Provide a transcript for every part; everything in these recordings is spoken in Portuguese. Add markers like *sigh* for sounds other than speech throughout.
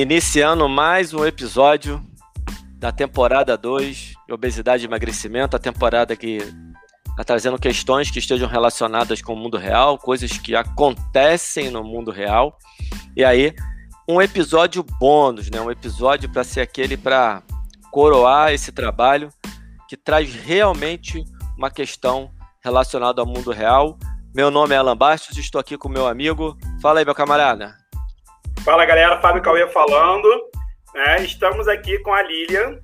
Iniciando mais um episódio da temporada 2 de Obesidade e Emagrecimento, a temporada que está trazendo questões que estejam relacionadas com o mundo real, coisas que acontecem no mundo real. E aí, um episódio bônus, né? Um episódio para ser aquele para coroar esse trabalho que traz realmente uma questão relacionada ao mundo real. Meu nome é Alan Bastos, estou aqui com meu amigo. Fala aí, meu camarada. Fala, galera. Fábio Cauê falando. É, estamos aqui com a Lilian,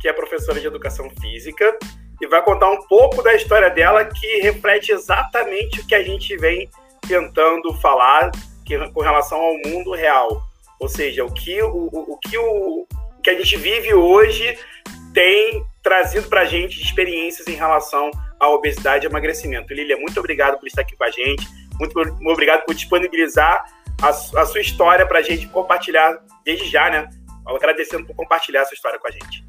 que é professora de Educação Física, e vai contar um pouco da história dela que reflete exatamente o que a gente vem tentando falar que, com relação ao mundo real. Ou seja, o que o, o, o que o, que a gente vive hoje tem trazido para a gente experiências em relação à obesidade e emagrecimento. Lilia, muito obrigado por estar aqui com a gente, muito obrigado por disponibilizar a, a sua história para a gente compartilhar desde já, né? Agradecendo por compartilhar essa história com a gente.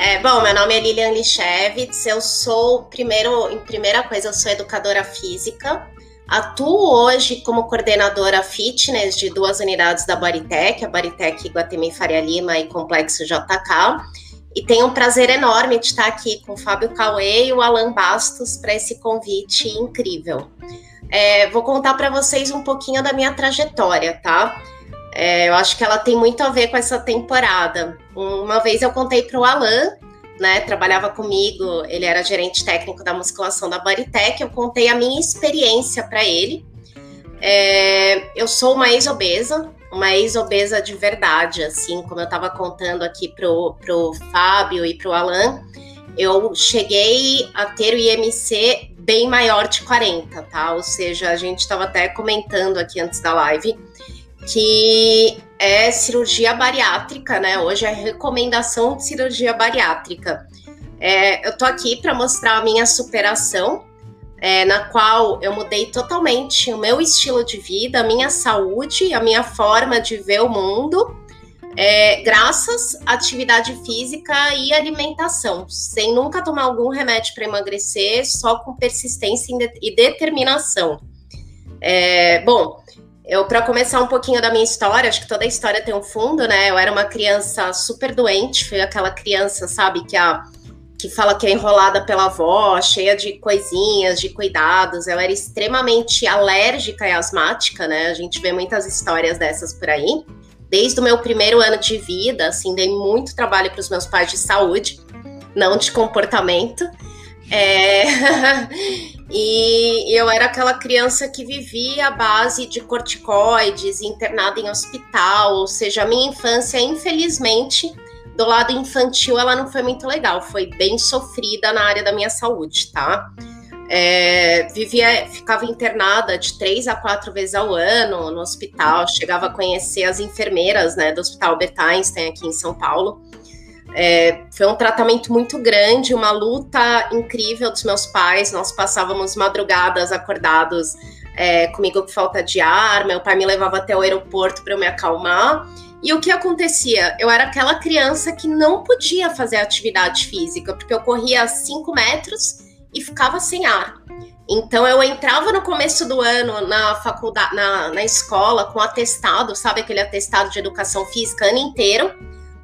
É, bom, meu nome é Lilian Lichevitz, eu sou, primeiro, em primeira coisa, eu sou educadora física, atuo hoje como coordenadora fitness de duas unidades da Baritec, a Baritec Guatemi Faria Lima e Complexo JK, e tenho um prazer enorme de estar aqui com o Fábio Cauê e o Alan Bastos para esse convite incrível. É, vou contar para vocês um pouquinho da minha trajetória, tá? É, eu acho que ela tem muito a ver com essa temporada. Uma vez eu contei para o Alan, né? Trabalhava comigo, ele era gerente técnico da musculação da Baritec. Eu contei a minha experiência para ele. É, eu sou uma ex-obesa, uma ex-obesa de verdade, assim, como eu estava contando aqui pro, pro Fábio e pro Alan. Eu cheguei a ter o IMC bem maior de 40, tá? Ou seja, a gente estava até comentando aqui antes da live que é cirurgia bariátrica, né? Hoje é recomendação de cirurgia bariátrica. É, eu tô aqui para mostrar a minha superação, é, na qual eu mudei totalmente o meu estilo de vida, a minha saúde, a minha forma de ver o mundo, é, graças à atividade física e alimentação, sem nunca tomar algum remédio para emagrecer, só com persistência e determinação. É, bom, eu, para começar um pouquinho da minha história, acho que toda história tem um fundo, né? Eu era uma criança super doente, fui aquela criança, sabe, que a que fala que é enrolada pela avó, cheia de coisinhas, de cuidados. Eu era extremamente alérgica e asmática, né? A gente vê muitas histórias dessas por aí. Desde o meu primeiro ano de vida, assim, dei muito trabalho para os meus pais de saúde, não de comportamento. É... *laughs* e eu era aquela criança que vivia à base de corticoides, internada em hospital, ou seja, a minha infância, infelizmente, do lado infantil, ela não foi muito legal, foi bem sofrida na área da minha saúde, tá? É, vivia, ficava internada de três a quatro vezes ao ano no hospital, chegava a conhecer as enfermeiras né, do Hospital Albert Einstein aqui em São Paulo. É, foi um tratamento muito grande, uma luta incrível dos meus pais. Nós passávamos madrugadas acordados é, comigo com falta de ar. Meu pai me levava até o aeroporto para eu me acalmar. E o que acontecia? Eu era aquela criança que não podia fazer atividade física, porque eu corria 5 metros e ficava sem ar. Então eu entrava no começo do ano na faculdade, na, na escola com atestado, sabe aquele atestado de educação física ano inteiro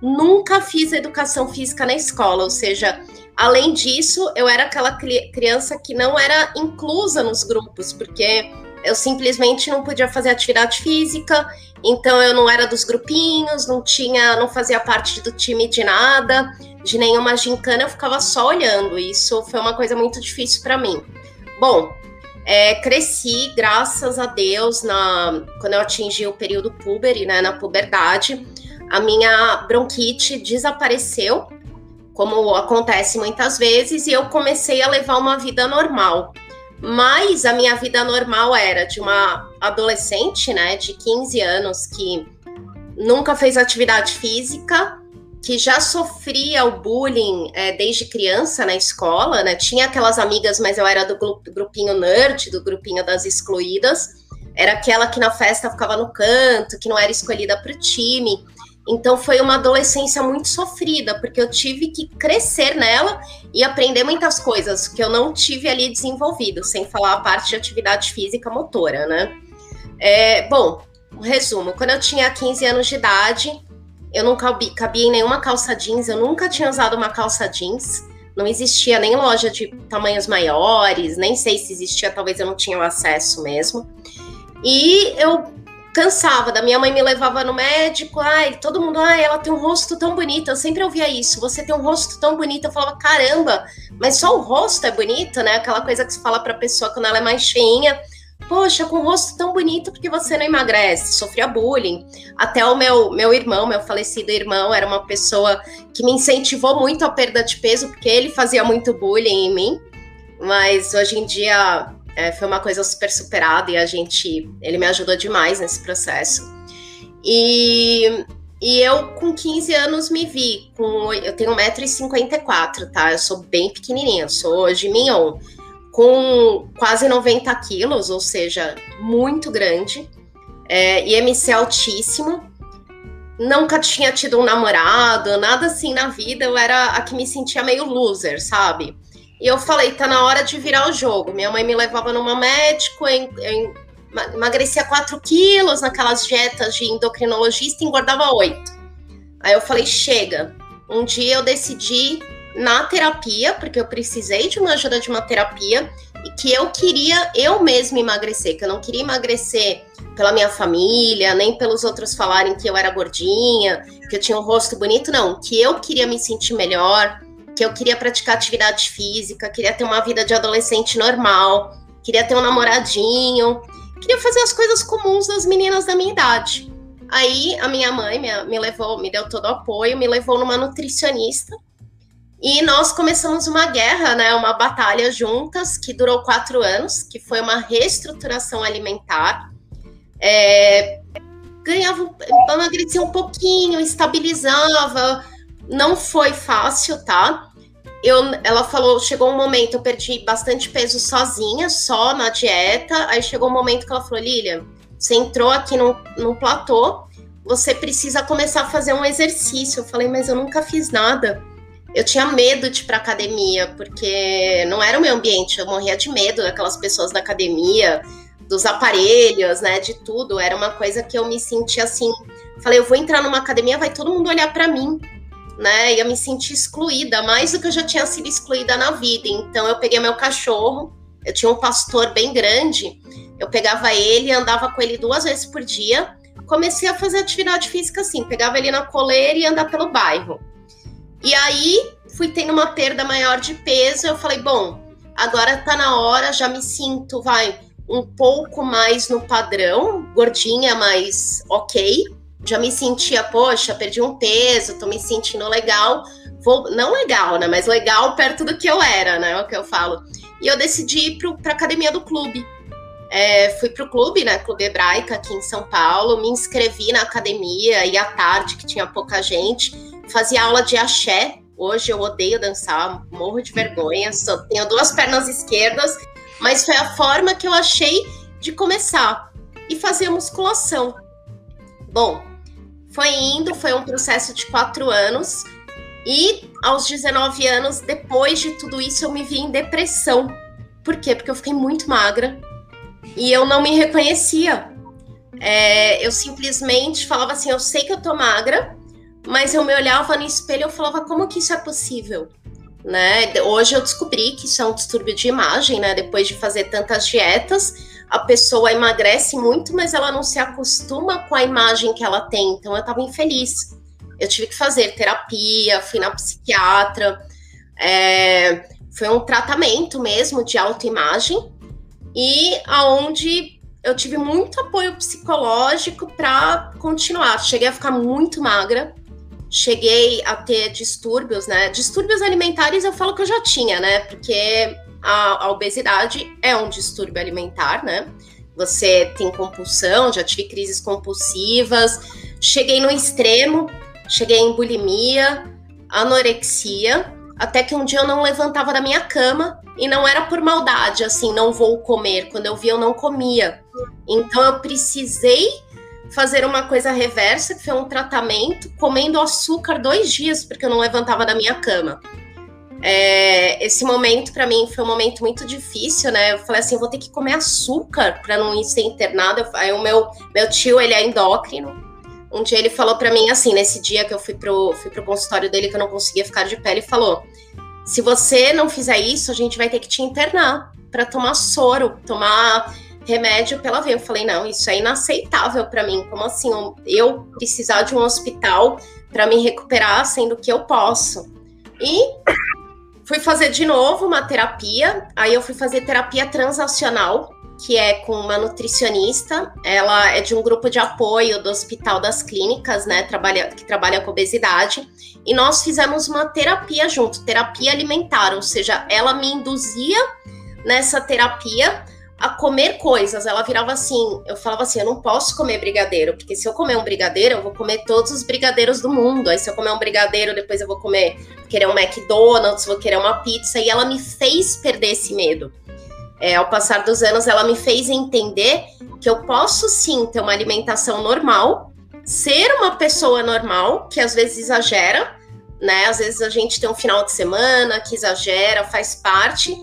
nunca fiz educação física na escola, ou seja, além disso, eu era aquela criança que não era inclusa nos grupos, porque eu simplesmente não podia fazer atividade física, então eu não era dos grupinhos, não tinha, não fazia parte do time de nada, de nenhuma gincana, eu ficava só olhando. Isso foi uma coisa muito difícil para mim. Bom, é, cresci, graças a Deus, na, quando eu atingi o período puber, né, na puberdade a minha bronquite desapareceu, como acontece muitas vezes, e eu comecei a levar uma vida normal. Mas a minha vida normal era de uma adolescente, né, de 15 anos, que nunca fez atividade física, que já sofria o bullying é, desde criança na escola, né? Tinha aquelas amigas, mas eu era do grupinho nerd, do grupinho das excluídas. Era aquela que na festa ficava no canto, que não era escolhida para o time. Então foi uma adolescência muito sofrida, porque eu tive que crescer nela e aprender muitas coisas que eu não tive ali desenvolvido, sem falar a parte de atividade física motora, né? É, bom, um resumo, quando eu tinha 15 anos de idade, eu não cabia, cabia em nenhuma calça jeans, eu nunca tinha usado uma calça jeans, não existia nem loja de tamanhos maiores, nem sei se existia, talvez eu não tinha o acesso mesmo. E eu cansava, da minha mãe me levava no médico, ai, todo mundo, ai, ela tem um rosto tão bonito, eu sempre ouvia isso, você tem um rosto tão bonito, eu falava, caramba, mas só o rosto é bonito, né, aquela coisa que se fala pra pessoa quando ela é mais cheinha, poxa, com um rosto tão bonito, porque você não emagrece, sofria bullying, até o meu, meu irmão, meu falecido irmão, era uma pessoa que me incentivou muito a perda de peso, porque ele fazia muito bullying em mim, mas hoje em dia é, foi uma coisa super superada e a gente, ele me ajudou demais nesse processo. E, e eu, com 15 anos, me vi. Com, eu tenho 1,54m, tá? Eu sou bem pequenininha, sou hoje. Com quase 90 quilos, ou seja, muito grande. É, IMC altíssimo. Nunca tinha tido um namorado, nada assim na vida. Eu era a que me sentia meio loser, sabe? E eu falei, tá na hora de virar o jogo. Minha mãe me levava numa médico, eu, emagrecia 4 quilos naquelas dietas de endocrinologista e engordava 8. Aí eu falei, chega. Um dia eu decidi na terapia, porque eu precisei de uma ajuda de uma terapia, e que eu queria eu mesma emagrecer, que eu não queria emagrecer pela minha família, nem pelos outros falarem que eu era gordinha, que eu tinha um rosto bonito, não, que eu queria me sentir melhor, que eu queria praticar atividade física, queria ter uma vida de adolescente normal, queria ter um namoradinho, queria fazer as coisas comuns das meninas da minha idade. Aí a minha mãe me, me levou, me deu todo o apoio, me levou numa nutricionista. E nós começamos uma guerra, né, uma batalha juntas, que durou quatro anos, que foi uma reestruturação alimentar. É, ganhava, emagrecia um pouquinho, estabilizava, não foi fácil, tá? Eu, ela falou, chegou um momento, eu perdi bastante peso sozinha, só na dieta. Aí chegou um momento que ela falou, Lilian, você entrou aqui no, no platô, você precisa começar a fazer um exercício. Eu falei, mas eu nunca fiz nada. Eu tinha medo de ir pra academia, porque não era o meu ambiente, eu morria de medo daquelas pessoas da academia, dos aparelhos, né, de tudo. Era uma coisa que eu me sentia assim. Falei, eu vou entrar numa academia, vai todo mundo olhar para mim né? Ia me sentir excluída, mais do que eu já tinha sido excluída na vida. Então eu peguei meu cachorro, eu tinha um pastor bem grande, eu pegava ele, andava com ele duas vezes por dia. Comecei a fazer atividade física assim, pegava ele na coleira e andar pelo bairro. E aí fui tendo uma perda maior de peso, eu falei, bom, agora tá na hora, já me sinto, vai, um pouco mais no padrão, gordinha, mas ok já me sentia, poxa, perdi um peso, tô me sentindo legal. Vou, não legal, né? Mas legal perto do que eu era, né? É o que eu falo. E eu decidi ir para a academia do clube. É, fui pro clube, né? Clube Hebraica aqui em São Paulo, me inscrevi na academia e à tarde, que tinha pouca gente, fazia aula de axé. Hoje eu odeio dançar, morro de vergonha, só tenho duas pernas esquerdas, mas foi a forma que eu achei de começar e fazer musculação. Bom, foi indo, foi um processo de quatro anos. E aos 19 anos, depois de tudo isso, eu me vi em depressão. Por quê? Porque eu fiquei muito magra e eu não me reconhecia. É, eu simplesmente falava assim: eu sei que eu tô magra, mas eu me olhava no espelho e falava: como que isso é possível? Né? Hoje eu descobri que isso é um distúrbio de imagem, né? Depois de fazer tantas dietas a pessoa emagrece muito, mas ela não se acostuma com a imagem que ela tem. Então eu estava infeliz. Eu tive que fazer terapia, fui na psiquiatra. É, foi um tratamento mesmo de autoimagem e aonde eu tive muito apoio psicológico para continuar. Cheguei a ficar muito magra, cheguei a ter distúrbios, né? Distúrbios alimentares eu falo que eu já tinha, né? Porque a, a obesidade é um distúrbio alimentar, né? Você tem compulsão, já tive crises compulsivas, cheguei no extremo, cheguei em bulimia, anorexia, até que um dia eu não levantava da minha cama e não era por maldade, assim, não vou comer. Quando eu vi, eu não comia. Então eu precisei fazer uma coisa reversa, que foi um tratamento, comendo açúcar dois dias, porque eu não levantava da minha cama. É, esse momento para mim foi um momento muito difícil, né? Eu falei assim, vou ter que comer açúcar para não ser internado. Aí o meu, meu tio, ele é endócrino. Um dia ele falou para mim assim, nesse dia que eu fui pro, fui pro consultório dele que eu não conseguia ficar de pé, ele falou: "Se você não fizer isso, a gente vai ter que te internar para tomar soro, tomar remédio pela veia". Eu falei: "Não, isso é inaceitável para mim. Como assim eu precisar de um hospital para me recuperar, sendo que eu posso?" E Fui fazer de novo uma terapia, aí eu fui fazer terapia transacional, que é com uma nutricionista. Ela é de um grupo de apoio do Hospital das Clínicas, né? Trabalha, que trabalha com obesidade. E nós fizemos uma terapia junto, terapia alimentar, ou seja, ela me induzia nessa terapia a comer coisas. Ela virava assim, eu falava assim, eu não posso comer brigadeiro, porque se eu comer um brigadeiro, eu vou comer todos os brigadeiros do mundo. Aí se eu comer um brigadeiro, depois eu vou comer, querer um McDonald's, vou querer uma pizza. E ela me fez perder esse medo. É, ao passar dos anos, ela me fez entender que eu posso sim ter uma alimentação normal, ser uma pessoa normal, que às vezes exagera, né? Às vezes a gente tem um final de semana que exagera, faz parte,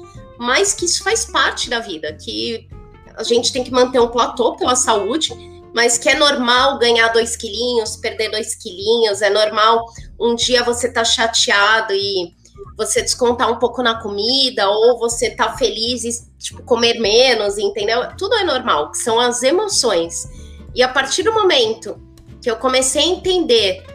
mas que isso faz parte da vida, que a gente tem que manter um platô pela saúde, mas que é normal ganhar dois quilinhos, perder dois quilinhos, é normal um dia você tá chateado e você descontar um pouco na comida, ou você tá feliz e tipo, comer menos, entendeu? Tudo é normal, são as emoções. E a partir do momento que eu comecei a entender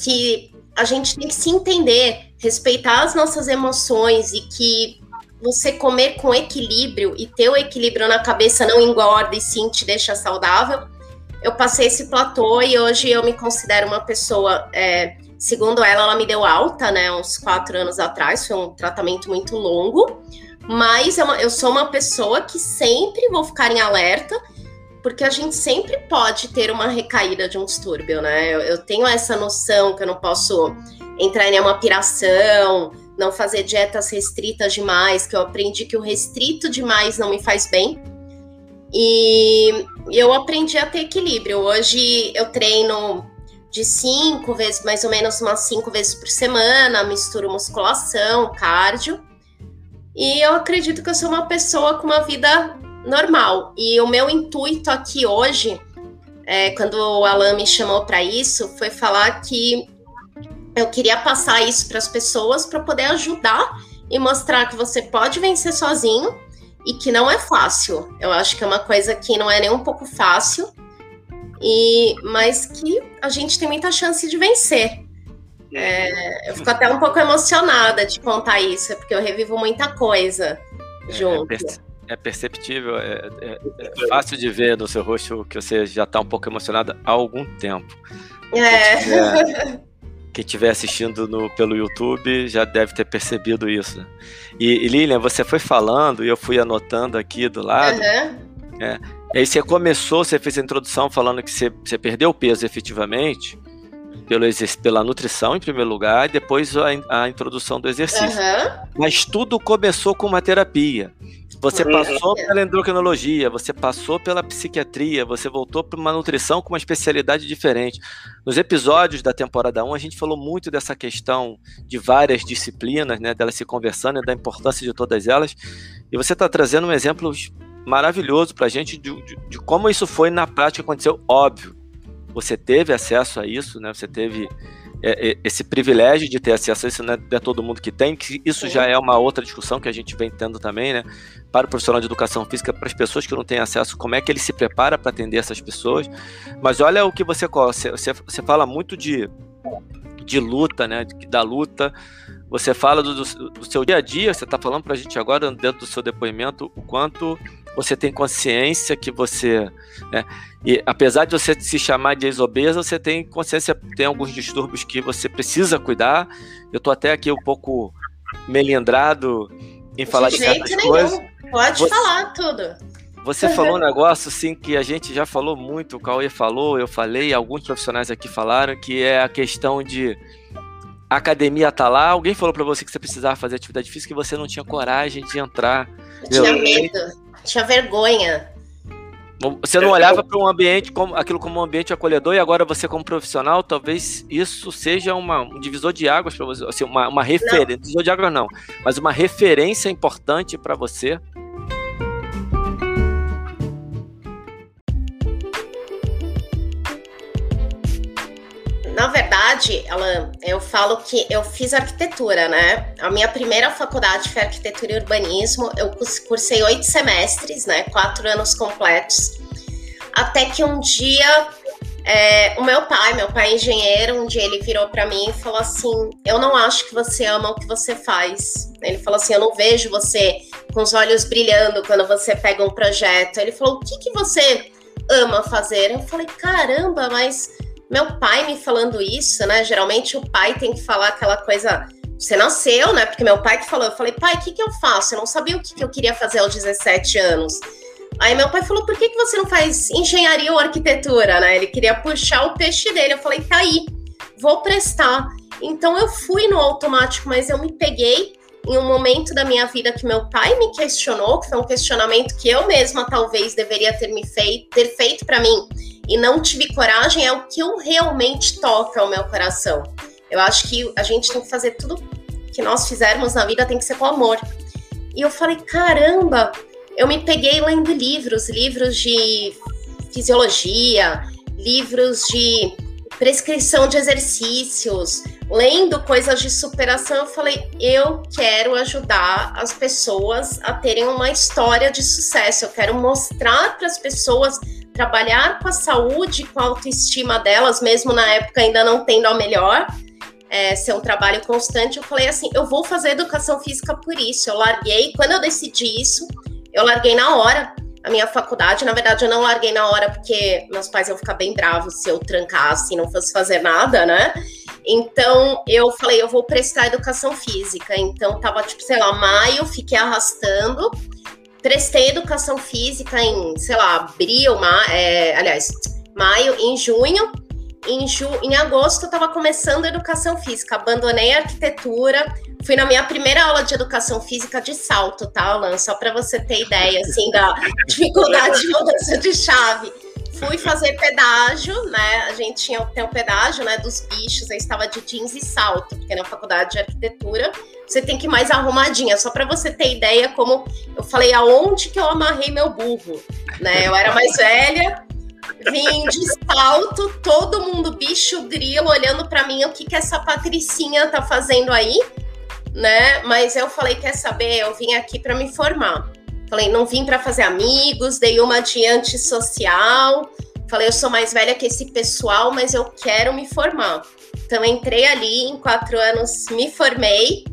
que a gente tem que se entender, respeitar as nossas emoções e que você comer com equilíbrio e ter o equilíbrio na cabeça não engorda e sim te deixa saudável. Eu passei esse platô e hoje eu me considero uma pessoa, é, segundo ela, ela me deu alta, né, uns quatro anos atrás, foi um tratamento muito longo, mas eu, eu sou uma pessoa que sempre vou ficar em alerta, porque a gente sempre pode ter uma recaída de um distúrbio, né? Eu, eu tenho essa noção que eu não posso entrar em nenhuma piração, não fazer dietas restritas demais, que eu aprendi que o restrito demais não me faz bem. E eu aprendi a ter equilíbrio. Hoje eu treino de cinco vezes, mais ou menos umas cinco vezes por semana, misturo musculação, cardio. E eu acredito que eu sou uma pessoa com uma vida normal. E o meu intuito aqui hoje, é, quando o Alan me chamou para isso, foi falar que eu queria passar isso para as pessoas para poder ajudar e mostrar que você pode vencer sozinho e que não é fácil. Eu acho que é uma coisa que não é nem um pouco fácil, e mas que a gente tem muita chance de vencer. É, eu fico até um pouco emocionada de contar isso, porque eu revivo muita coisa é, é junto. É, é perceptível, é, é, é, fácil de ver no seu rosto que você já está um pouco emocionada há algum tempo. É. *laughs* quem estiver assistindo no, pelo YouTube já deve ter percebido isso. E, e, Lilian, você foi falando e eu fui anotando aqui do lado. Uhum. É, e aí você começou, você fez a introdução falando que você, você perdeu peso efetivamente pelo, pela nutrição em primeiro lugar e depois a, a introdução do exercício. Uhum. Mas tudo começou com uma terapia. Você uhum. passou pela endocrinologia, você passou pela psiquiatria, você voltou para uma nutrição com uma especialidade diferente. Nos episódios da temporada 1, a gente falou muito dessa questão de várias disciplinas, né, delas se conversando e da importância de todas elas. E você está trazendo um exemplo maravilhoso para a gente de, de, de como isso foi na prática aconteceu. Óbvio, você teve acesso a isso, né? Você teve é, é, esse privilégio de ter acesso a isso, não é, todo mundo que tem, que isso já é uma outra discussão que a gente vem tendo também, né? Para o profissional de educação física, para as pessoas que não têm acesso, como é que ele se prepara para atender essas pessoas. Mas olha o que você, você, você fala muito de, de luta, né? Da luta. Você fala do, do seu dia a dia, você está falando para a gente agora, dentro do seu depoimento, o quanto você tem consciência que você. Né, e apesar de você se chamar de ex-obesa, você tem consciência, tem alguns distúrbios que você precisa cuidar. Eu tô até aqui um pouco melindrado em de falar de certas nenhum. coisas. Pode você, falar tudo. Você falou um negócio assim que a gente já falou muito, o Cauê falou, eu falei, alguns profissionais aqui falaram, que é a questão de a academia tá lá, alguém falou para você que você precisava fazer atividade física e você não tinha coragem de entrar. Eu tinha medo tinha vergonha. Você não olhava para um ambiente como aquilo como um ambiente acolhedor e agora você como profissional, talvez isso seja uma, um divisor de águas para você, assim, uma, uma referência, divisor de águas não, mas uma referência importante para você. Na verdade, ela, eu falo que eu fiz arquitetura, né? A minha primeira faculdade foi arquitetura e urbanismo. Eu cursei oito semestres, né? Quatro anos completos. Até que um dia, é, o meu pai, meu pai é engenheiro, um dia ele virou para mim e falou assim: Eu não acho que você ama o que você faz. Ele falou assim: Eu não vejo você com os olhos brilhando quando você pega um projeto. Ele falou: O que, que você ama fazer? Eu falei: Caramba, mas meu pai me falando isso, né? Geralmente o pai tem que falar aquela coisa. Você nasceu, né? Porque meu pai que falou, eu falei, pai, o que, que eu faço? Eu não sabia o que, que eu queria fazer aos 17 anos. Aí meu pai falou, por que, que você não faz engenharia ou arquitetura, né? Ele queria puxar o peixe dele. Eu falei, tá aí, vou prestar. Então eu fui no automático, mas eu me peguei em um momento da minha vida que meu pai me questionou, que foi um questionamento que eu mesma talvez deveria ter me feito, ter feito para mim e não tive coragem, é o que eu realmente toca ao meu coração. Eu acho que a gente tem que fazer tudo que nós fizermos na vida tem que ser com amor. E eu falei, caramba, eu me peguei lendo livros, livros de fisiologia, livros de prescrição de exercícios, lendo coisas de superação, eu falei, eu quero ajudar as pessoas a terem uma história de sucesso. Eu quero mostrar para as pessoas trabalhar com a saúde, com a autoestima delas, mesmo na época ainda não tendo a melhor, é, ser um trabalho constante. Eu falei assim, eu vou fazer educação física por isso. Eu larguei, quando eu decidi isso, eu larguei na hora a minha faculdade. Na verdade, eu não larguei na hora porque meus pais iam ficar bem bravos se eu trancasse e não fosse fazer nada, né? Então, eu falei, eu vou prestar educação física. Então, tava, tipo, sei lá, maio, fiquei arrastando prestei educação física em, sei lá, abril, ma é, aliás, maio, em junho. Em, ju em agosto eu estava começando educação física, abandonei a arquitetura, fui na minha primeira aula de educação física de salto, tá, Alan? Só para você ter ideia, assim, da *laughs* dificuldade de mudança de chave. Fui fazer pedágio, né? A gente tinha tem o pedágio, né, dos bichos, aí estava de jeans e salto, porque na faculdade de arquitetura você tem que ir mais arrumadinha, só para você ter ideia como eu falei aonde que eu amarrei meu burro, né? Eu era mais velha, vim de salto, todo mundo bicho grilo olhando para mim, o que que essa patricinha tá fazendo aí, né? Mas eu falei, quer saber? Eu vim aqui para me formar. Falei, não vim para fazer amigos, dei uma de antissocial. Falei, eu sou mais velha que esse pessoal, mas eu quero me formar. Então entrei ali, em quatro anos me formei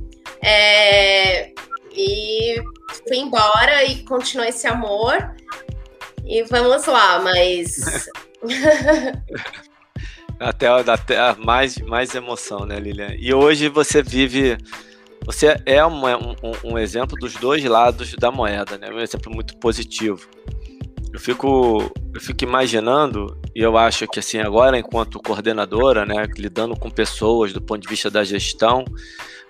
é, e fui embora e continuou esse amor. E vamos lá, mas. *laughs* até, até mais, mais emoção, né, Lilian? E hoje você vive. Você é um, um, um exemplo dos dois lados da moeda, né? Um exemplo muito positivo. Eu fico, eu fico imaginando, e eu acho que assim, agora, enquanto coordenadora, né, lidando com pessoas do ponto de vista da gestão,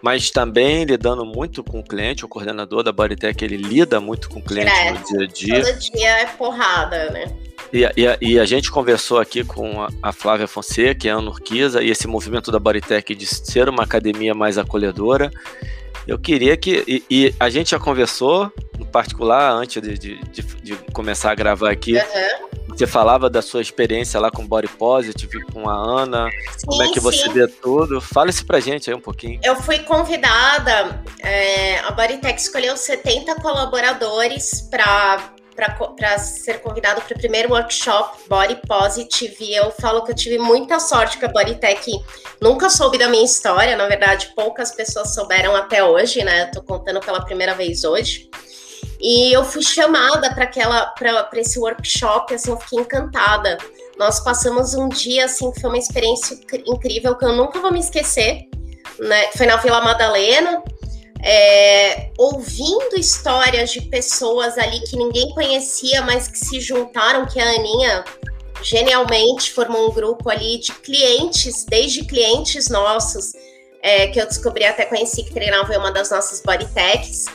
mas também lidando muito com o cliente, o coordenador da Bodytech, ele lida muito com o cliente é, no dia a dia. Todo dia é porrada, né? E, e, e, a gente conversou aqui com a, Flávia Fonseca e a Ana Urquiza, e esse movimento da Bodytech de ser uma academia mais acolhedora. Eu queria que. E, e a gente já conversou, em particular, antes de, de, de, de começar a gravar aqui. Uhum. Você falava da sua experiência lá com Body Positive, com a Ana. Sim, como é que você sim. vê tudo? Fala isso pra gente aí um pouquinho. Eu fui convidada, é, a Bodytech escolheu 70 colaboradores para para ser convidado para o primeiro workshop Body Positive. E eu falo que eu tive muita sorte que a Bodytech nunca soube da minha história. Na verdade, poucas pessoas souberam até hoje, né? Estou contando pela primeira vez hoje. E eu fui chamada para aquela para esse workshop, assim, eu fiquei encantada. Nós passamos um dia assim, que foi uma experiência incrível que eu nunca vou me esquecer, né? Foi na Vila Madalena, é, ouvindo histórias de pessoas ali que ninguém conhecia, mas que se juntaram, que a Aninha genialmente formou um grupo ali de clientes, desde clientes nossos, é, que eu descobri até conheci que treinavam em uma das nossas bodytechs,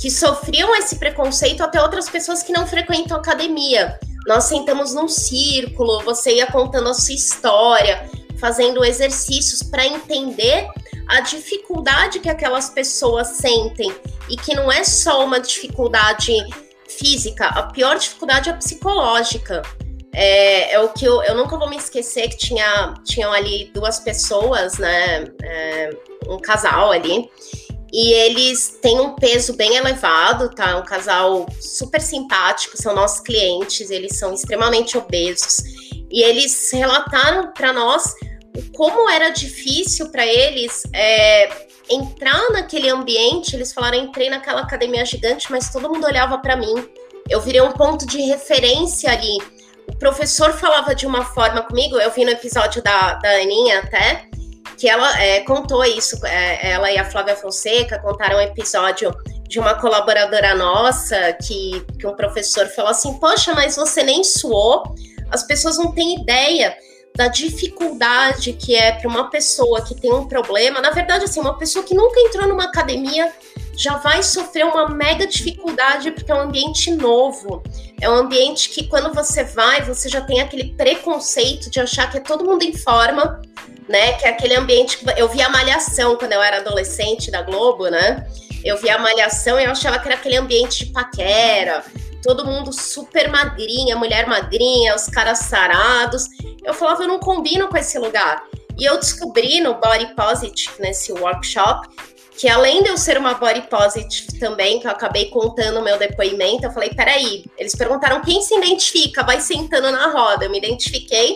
que sofriam esse preconceito até outras pessoas que não frequentam academia. nós sentamos num círculo, você ia contando a sua história, fazendo exercícios para entender a dificuldade que aquelas pessoas sentem e que não é só uma dificuldade física, a pior dificuldade é psicológica. É, é, o que eu, eu nunca vou me esquecer que tinha, tinham ali duas pessoas, né? É, um casal ali. E eles têm um peso bem elevado, tá? Um casal super simpático, são nossos clientes, eles são extremamente obesos. E eles relataram para nós como era difícil para eles é, entrar naquele ambiente. Eles falaram: entrei naquela academia gigante, mas todo mundo olhava para mim. Eu virei um ponto de referência ali. O professor falava de uma forma comigo, eu vi no episódio da, da Aninha até, que ela é, contou isso. É, ela e a Flávia Fonseca contaram um episódio de uma colaboradora nossa que, que um professor falou assim: Poxa, mas você nem suou, as pessoas não têm ideia da dificuldade que é para uma pessoa que tem um problema. Na verdade, assim, uma pessoa que nunca entrou numa academia já vai sofrer uma mega dificuldade porque é um ambiente novo. É um ambiente que quando você vai, você já tem aquele preconceito de achar que é todo mundo em forma, né? Que é aquele ambiente eu via a malhação quando eu era adolescente da Globo, né? Eu via a malhação e eu achava que era aquele ambiente de paquera, todo mundo super magrinha, mulher magrinha, os caras sarados. Eu falava, eu não combino com esse lugar. E eu descobri no Body Positive, nesse workshop, que além de eu ser uma body positive também, que eu acabei contando o meu depoimento, eu falei, peraí, eles perguntaram quem se identifica, vai sentando na roda, eu me identifiquei.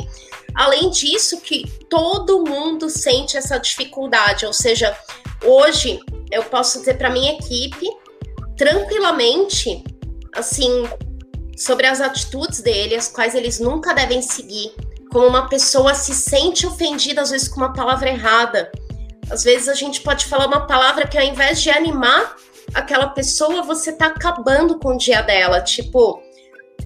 Além disso, que todo mundo sente essa dificuldade, ou seja, hoje eu posso dizer para minha equipe, tranquilamente, assim, sobre as atitudes dele, as quais eles nunca devem seguir, como uma pessoa se sente ofendida às vezes com uma palavra errada, às vezes a gente pode falar uma palavra que ao invés de animar aquela pessoa, você tá acabando com o dia dela. Tipo,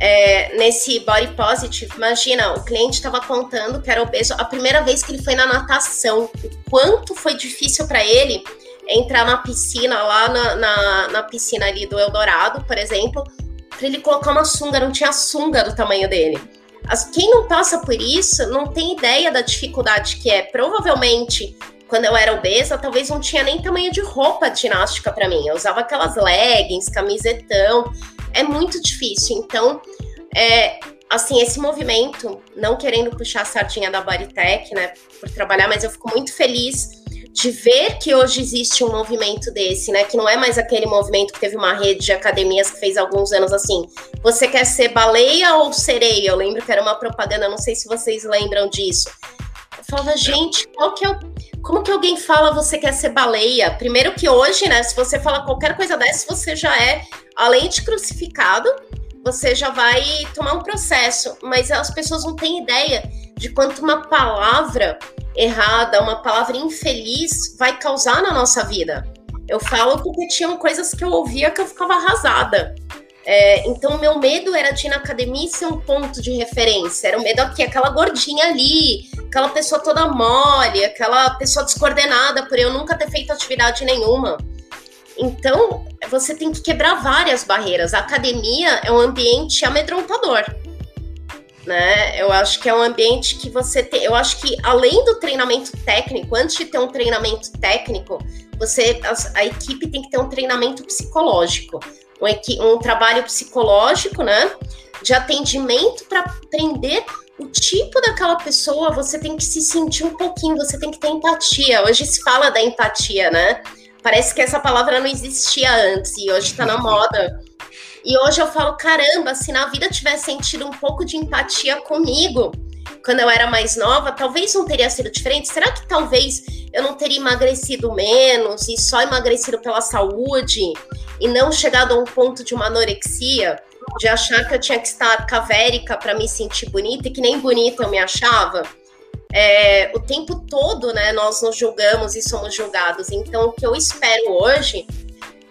é, nesse body positive, imagina, o cliente estava contando que era obeso a primeira vez que ele foi na natação. O quanto foi difícil para ele entrar na piscina, lá na, na, na, piscina ali do Eldorado, por exemplo, para ele colocar uma sunga, não tinha sunga do tamanho dele. As, quem não passa por isso não tem ideia da dificuldade que é. Provavelmente quando eu era obesa, talvez não tinha nem tamanho de roupa ginástica para mim. Eu usava aquelas leggings, camisetão. É muito difícil. Então, é, assim, esse movimento, não querendo puxar a sardinha da Bodytech, né, por trabalhar, mas eu fico muito feliz de ver que hoje existe um movimento desse, né? Que não é mais aquele movimento que teve uma rede de academias que fez alguns anos assim. Você quer ser baleia ou sereia? Eu lembro que era uma propaganda, não sei se vocês lembram disso. Falava, gente, qual que é o como que alguém fala você quer ser baleia? Primeiro que hoje, né, se você fala qualquer coisa dessa, você já é, além de crucificado, você já vai tomar um processo. Mas as pessoas não têm ideia de quanto uma palavra errada, uma palavra infeliz vai causar na nossa vida. Eu falo porque tinham coisas que eu ouvia que eu ficava arrasada. É, então, meu medo era de ir na academia e ser um ponto de referência. Era o medo aqui, aquela gordinha ali, aquela pessoa toda mole, aquela pessoa descoordenada por eu nunca ter feito atividade nenhuma. Então, você tem que quebrar várias barreiras. A academia é um ambiente amedrontador. Né? Eu acho que é um ambiente que você tem. Eu acho que além do treinamento técnico, antes de ter um treinamento técnico, você a, a equipe tem que ter um treinamento psicológico um, um trabalho psicológico, né? De atendimento para aprender o tipo daquela pessoa, você tem que se sentir um pouquinho, você tem que ter empatia. Hoje se fala da empatia, né? Parece que essa palavra não existia antes e hoje tá na moda. E hoje eu falo, caramba, se na vida tivesse sentido um pouco de empatia comigo, quando eu era mais nova, talvez não teria sido diferente. Será que talvez eu não teria emagrecido menos e só emagrecido pela saúde e não chegado a um ponto de uma anorexia, de achar que eu tinha que estar cavérica para me sentir bonita e que nem bonita eu me achava? É, o tempo todo, né, nós nos julgamos e somos julgados. Então, o que eu espero hoje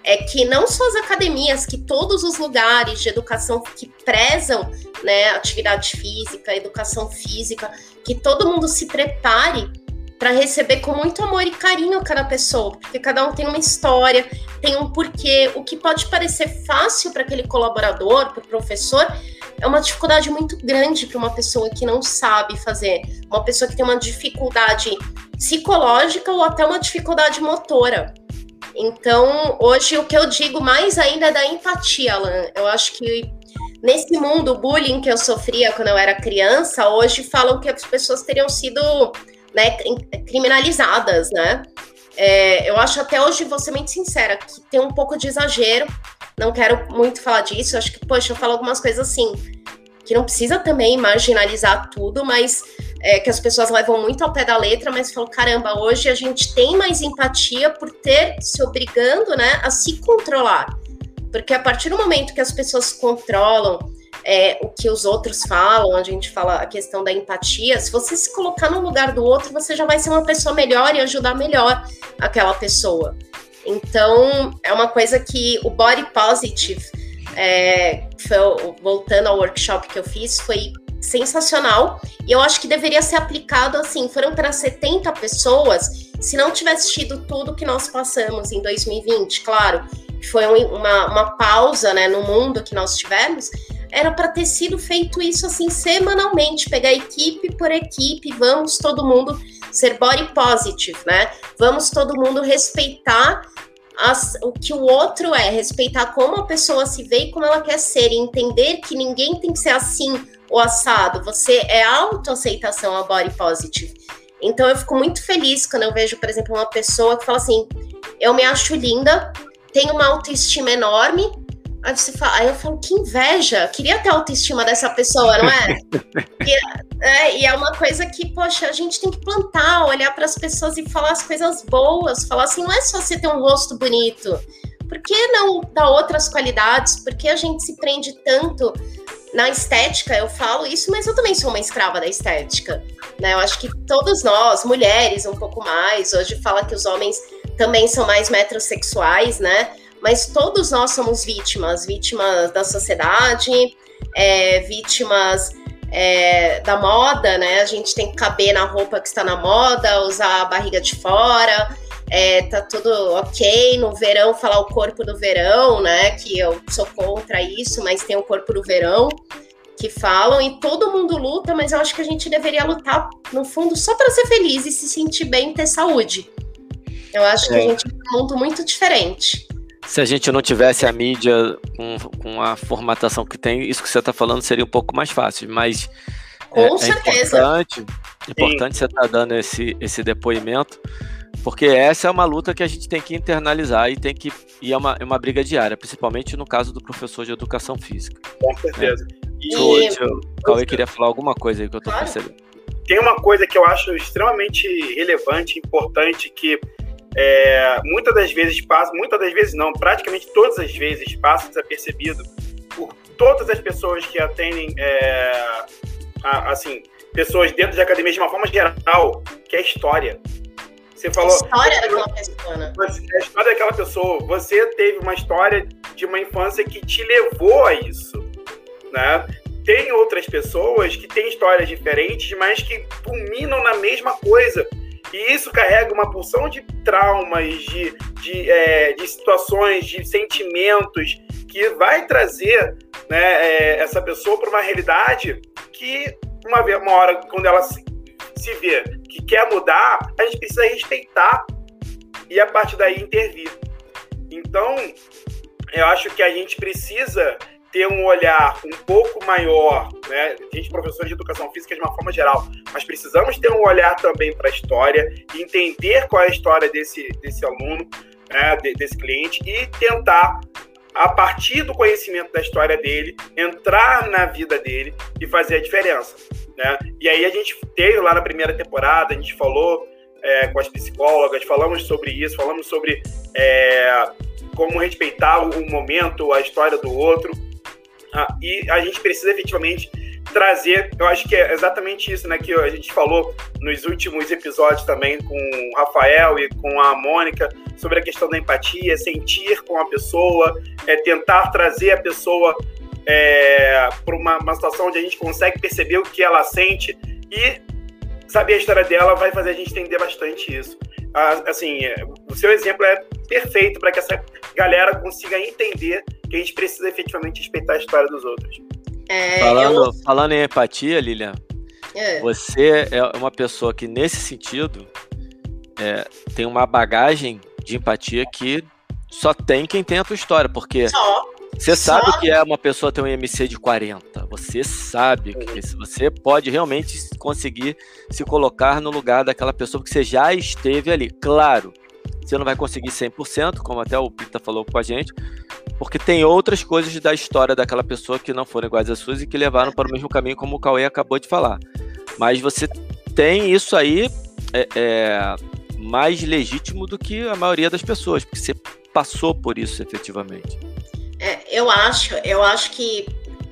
é que não só as academias, que todos os lugares de educação que prezam né, atividade física, educação física, que todo mundo se prepare para receber com muito amor e carinho cada pessoa, porque cada um tem uma história, tem um porquê. O que pode parecer fácil para aquele colaborador, para o professor, é uma dificuldade muito grande para uma pessoa que não sabe fazer, uma pessoa que tem uma dificuldade psicológica ou até uma dificuldade motora. Então, hoje o que eu digo mais ainda é da empatia, Alan. Eu acho que nesse mundo bullying que eu sofria quando eu era criança, hoje falam que as pessoas teriam sido né, criminalizadas, né? É, eu acho até hoje, vou ser muito sincera, que tem um pouco de exagero. Não quero muito falar disso. Acho que, poxa, eu falo algumas coisas assim, que não precisa também marginalizar tudo, mas é, que as pessoas levam muito ao pé da letra, mas falam, caramba, hoje a gente tem mais empatia por ter se obrigando, né, a se controlar. Porque a partir do momento que as pessoas controlam é, o que os outros falam, a gente fala a questão da empatia, se você se colocar no lugar do outro, você já vai ser uma pessoa melhor e ajudar melhor aquela pessoa. Então, é uma coisa que o body positive, é, foi, voltando ao workshop que eu fiz, foi sensacional. E eu acho que deveria ser aplicado assim: foram para 70 pessoas, se não tivesse tido tudo que nós passamos em 2020, claro, foi uma, uma pausa né, no mundo que nós tivemos era para ter sido feito isso assim semanalmente, pegar equipe por equipe, vamos todo mundo ser body positive, né? Vamos todo mundo respeitar as, o que o outro é, respeitar como a pessoa se vê e como ela quer ser, e entender que ninguém tem que ser assim ou assado. Você é autoaceitação a body positive. Então eu fico muito feliz quando eu vejo, por exemplo, uma pessoa que fala assim: eu me acho linda, tenho uma autoestima enorme, Aí, você fala, aí eu falo, que inveja, queria ter a autoestima dessa pessoa, não é? *laughs* e, é? E é uma coisa que, poxa, a gente tem que plantar, olhar para as pessoas e falar as coisas boas, falar assim, não é só você ter um rosto bonito, por que não dar outras qualidades? Por que a gente se prende tanto na estética? Eu falo isso, mas eu também sou uma escrava da estética. Né? Eu acho que todos nós, mulheres um pouco mais, hoje fala que os homens também são mais metrosexuais, né? mas todos nós somos vítimas, vítimas da sociedade, é, vítimas é, da moda, né? A gente tem que caber na roupa que está na moda, usar a barriga de fora, é, tá tudo ok. No verão, falar o corpo do verão, né? Que eu sou contra isso, mas tem o corpo do verão que falam e todo mundo luta, mas eu acho que a gente deveria lutar no fundo só para ser feliz e se sentir bem e ter saúde. Eu acho que a é. gente tem um mundo muito diferente se a gente não tivesse a mídia com, com a formatação que tem, isso que você está falando seria um pouco mais fácil, mas com é, certeza. é importante, importante você estar tá dando esse, esse depoimento, porque essa é uma luta que a gente tem que internalizar e tem que e é uma, é uma briga diária, principalmente no caso do professor de educação física. Com certeza. Né? E... o Cauê queria falar alguma coisa aí que eu estou claro. percebendo. Tem uma coisa que eu acho extremamente relevante, importante, que é, muitas das vezes passa, muitas das vezes não, praticamente todas as vezes passa desapercebido por todas as pessoas que atendem, é, a, assim, pessoas dentro de academia de uma forma geral, que é história. Você falou. A história daquela pessoa, né? A história daquela pessoa. Você teve uma história de uma infância que te levou a isso, né? Tem outras pessoas que têm histórias diferentes, mas que culminam na mesma coisa e isso carrega uma porção de traumas, de, de, é, de situações, de sentimentos que vai trazer né, é, essa pessoa para uma realidade que, uma, uma hora, quando ela se, se vê que quer mudar, a gente precisa respeitar e a partir daí intervir. Então, eu acho que a gente precisa ter um olhar um pouco maior, né? A gente, professores de educação física de uma forma geral, mas precisamos ter um olhar também para a história, entender qual é a história desse, desse aluno, né? desse cliente e tentar, a partir do conhecimento da história dele, entrar na vida dele e fazer a diferença. Né? E aí a gente teve lá na primeira temporada, a gente falou é, com as psicólogas, falamos sobre isso, falamos sobre é, como respeitar o momento, a história do outro. Ah, e a gente precisa efetivamente trazer, eu acho que é exatamente isso, né, que a gente falou nos últimos episódios também com o Rafael e com a Mônica sobre a questão da empatia, sentir com a pessoa, é, tentar trazer a pessoa é, para uma, uma situação onde a gente consegue perceber o que ela sente e saber a história dela vai fazer a gente entender bastante isso. Ah, assim, é, o seu exemplo é perfeito para que essa galera consiga entender que a gente precisa efetivamente respeitar a história dos outros. É, falando, eu... falando em empatia, Lilian, é. você é uma pessoa que, nesse sentido, é, tem uma bagagem de empatia que só tem quem tem a tua história, porque só. você só. sabe que é uma pessoa ter um MC de 40, você sabe que você pode realmente conseguir se colocar no lugar daquela pessoa que você já esteve ali. Claro, você não vai conseguir 100%, como até o Pita falou com a gente, porque tem outras coisas da história daquela pessoa que não foram iguais às suas e que levaram para o mesmo caminho, como o Cauê acabou de falar. Mas você tem isso aí é, é, mais legítimo do que a maioria das pessoas, porque você passou por isso efetivamente. É, eu acho, eu acho que,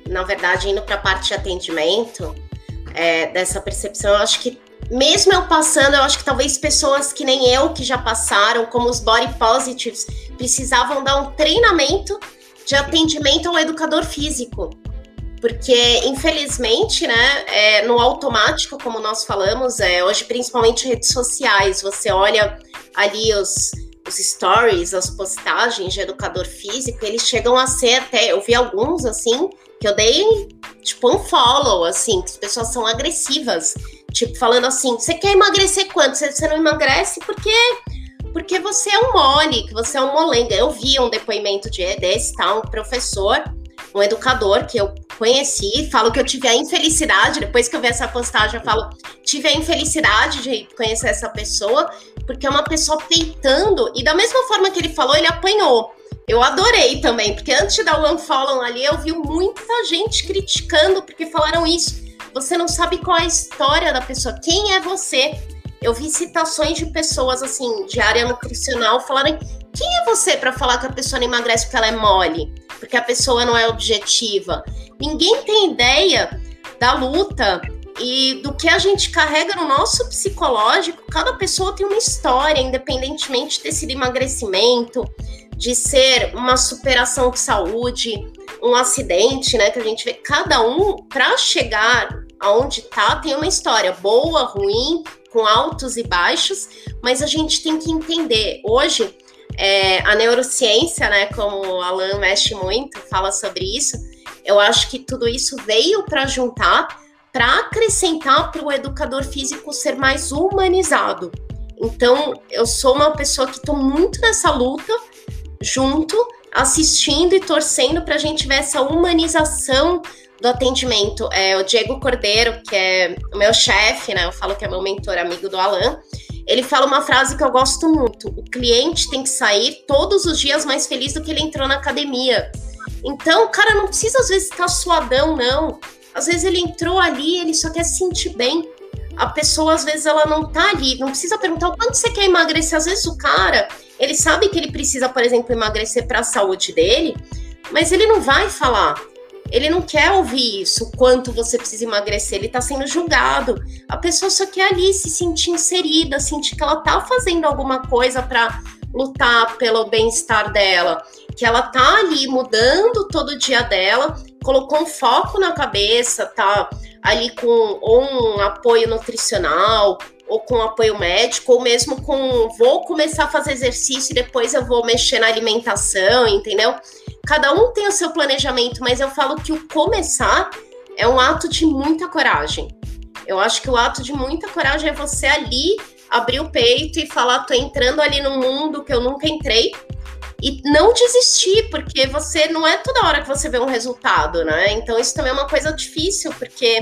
na verdade, indo para a parte de atendimento, é, dessa percepção, eu acho que mesmo eu passando, eu acho que talvez pessoas que nem eu que já passaram, como os body positives, precisavam dar um treinamento de atendimento ao educador físico. Porque, infelizmente, né, é, no automático, como nós falamos, é, hoje, principalmente redes sociais, você olha ali os, os stories, as postagens de educador físico, eles chegam a ser até, eu vi alguns assim, que eu dei tipo um follow, assim, que as pessoas são agressivas, tipo, falando assim, você quer emagrecer quanto? Você, não emagrece porque porque você é um mole, que você é um molenga. Eu vi um depoimento de desse, tá? Um professor, um educador que eu conheci, falo que eu tive a infelicidade, depois que eu vi essa postagem, eu falo, tive a infelicidade de conhecer essa pessoa, porque é uma pessoa peitando, e da mesma forma que ele falou, ele apanhou. Eu adorei também, porque antes de dar o unfollow ali, eu vi muita gente criticando, porque falaram isso. Você não sabe qual é a história da pessoa, quem é você. Eu vi citações de pessoas assim, de área nutricional, falarem: quem é você para falar que a pessoa não emagrece porque ela é mole? Porque a pessoa não é objetiva. Ninguém tem ideia da luta e do que a gente carrega no nosso psicológico. Cada pessoa tem uma história, independentemente de ter sido emagrecimento, de ser uma superação de saúde, um acidente, né? Que a gente vê. Cada um, para chegar aonde tá, tem uma história boa, ruim, com altos e baixos, mas a gente tem que entender. Hoje, é, a neurociência, né, como o Alan mexe muito, fala sobre isso, eu acho que tudo isso veio para juntar, para acrescentar para o educador físico ser mais humanizado. Então, eu sou uma pessoa que estou muito nessa luta, junto, assistindo e torcendo para a gente ver essa humanização do atendimento. É o Diego Cordeiro, que é o meu chefe, né? Eu falo que é meu mentor, amigo do Alan. Ele fala uma frase que eu gosto muito: o cliente tem que sair todos os dias mais feliz do que ele entrou na academia. Então, cara não precisa às vezes estar suadão, não. Às vezes ele entrou ali, ele só quer se sentir bem. A pessoa, às vezes, ela não tá ali, não precisa perguntar o quanto você quer emagrecer. Às vezes o cara, ele sabe que ele precisa, por exemplo, emagrecer para a saúde dele, mas ele não vai falar ele não quer ouvir isso, quanto você precisa emagrecer, ele está sendo julgado. A pessoa só quer ali se sentir inserida, sentir que ela está fazendo alguma coisa para lutar pelo bem-estar dela, que ela tá ali mudando todo o dia dela, colocou um foco na cabeça, tá ali com ou um apoio nutricional, ou com apoio médico, ou mesmo com vou começar a fazer exercício e depois eu vou mexer na alimentação, entendeu? Cada um tem o seu planejamento, mas eu falo que o começar é um ato de muita coragem. Eu acho que o ato de muita coragem é você ali abrir o peito e falar: tô entrando ali num mundo que eu nunca entrei. E não desistir, porque você não é toda hora que você vê um resultado, né? Então isso também é uma coisa difícil, porque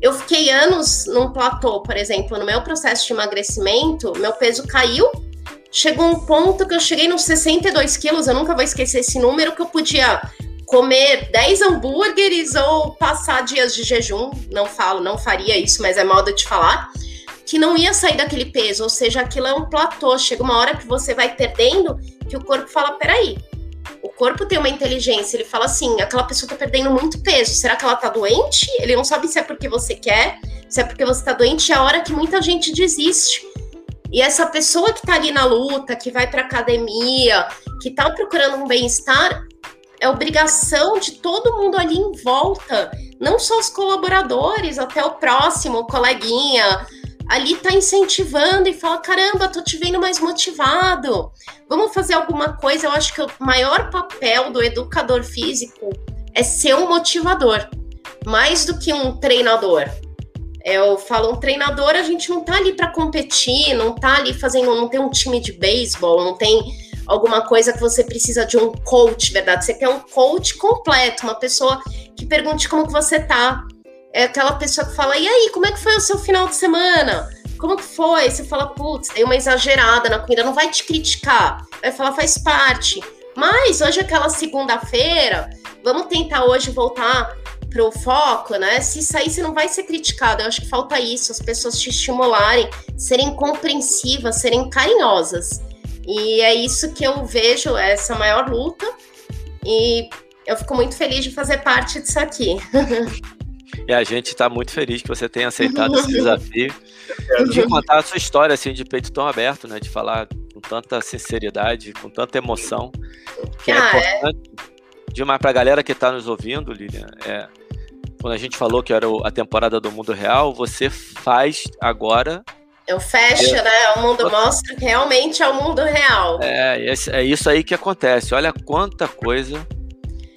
eu fiquei anos num platô, por exemplo, no meu processo de emagrecimento, meu peso caiu. Chegou um ponto que eu cheguei nos 62 quilos, eu nunca vou esquecer esse número, que eu podia comer 10 hambúrgueres ou passar dias de jejum. Não falo, não faria isso, mas é modo de falar. Que não ia sair daquele peso, ou seja, aquilo é um platô. Chega uma hora que você vai perdendo, que o corpo fala: peraí, o corpo tem uma inteligência, ele fala assim: aquela pessoa tá perdendo muito peso, será que ela tá doente? Ele não sabe se é porque você quer, se é porque você tá doente, é a hora que muita gente desiste. E essa pessoa que tá ali na luta, que vai pra academia, que tá procurando um bem-estar, é obrigação de todo mundo ali em volta, não só os colaboradores, até o próximo, o coleguinha, ali tá incentivando e fala: caramba, tô te vendo mais motivado. Vamos fazer alguma coisa. Eu acho que o maior papel do educador físico é ser um motivador, mais do que um treinador. Eu falo, um treinador, a gente não tá ali para competir, não tá ali fazendo, não tem um time de beisebol, não tem alguma coisa que você precisa de um coach, verdade? Você quer um coach completo, uma pessoa que pergunte como que você tá. É aquela pessoa que fala, e aí, como é que foi o seu final de semana? Como que foi? Você fala, putz, dei uma exagerada na comida, não vai te criticar, vai falar, faz parte. Mas hoje é aquela segunda-feira, vamos tentar hoje voltar pro foco, né? Se sair, você não vai ser criticado. Eu acho que falta isso, as pessoas te estimularem, serem compreensivas, serem carinhosas. E é isso que eu vejo, essa maior luta. E eu fico muito feliz de fazer parte disso aqui. E a gente está muito feliz que você tenha aceitado esse *laughs* desafio de contar a sua história assim de peito tão aberto, né? De falar com tanta sinceridade, com tanta emoção, que é ah, é importante é. Demais para a galera que está nos ouvindo, Lilian. É, quando a gente falou que era a temporada do mundo real, você faz agora eu fecho, é. né? O mundo mostra que realmente é o mundo real. É, é isso aí que acontece. Olha quanta coisa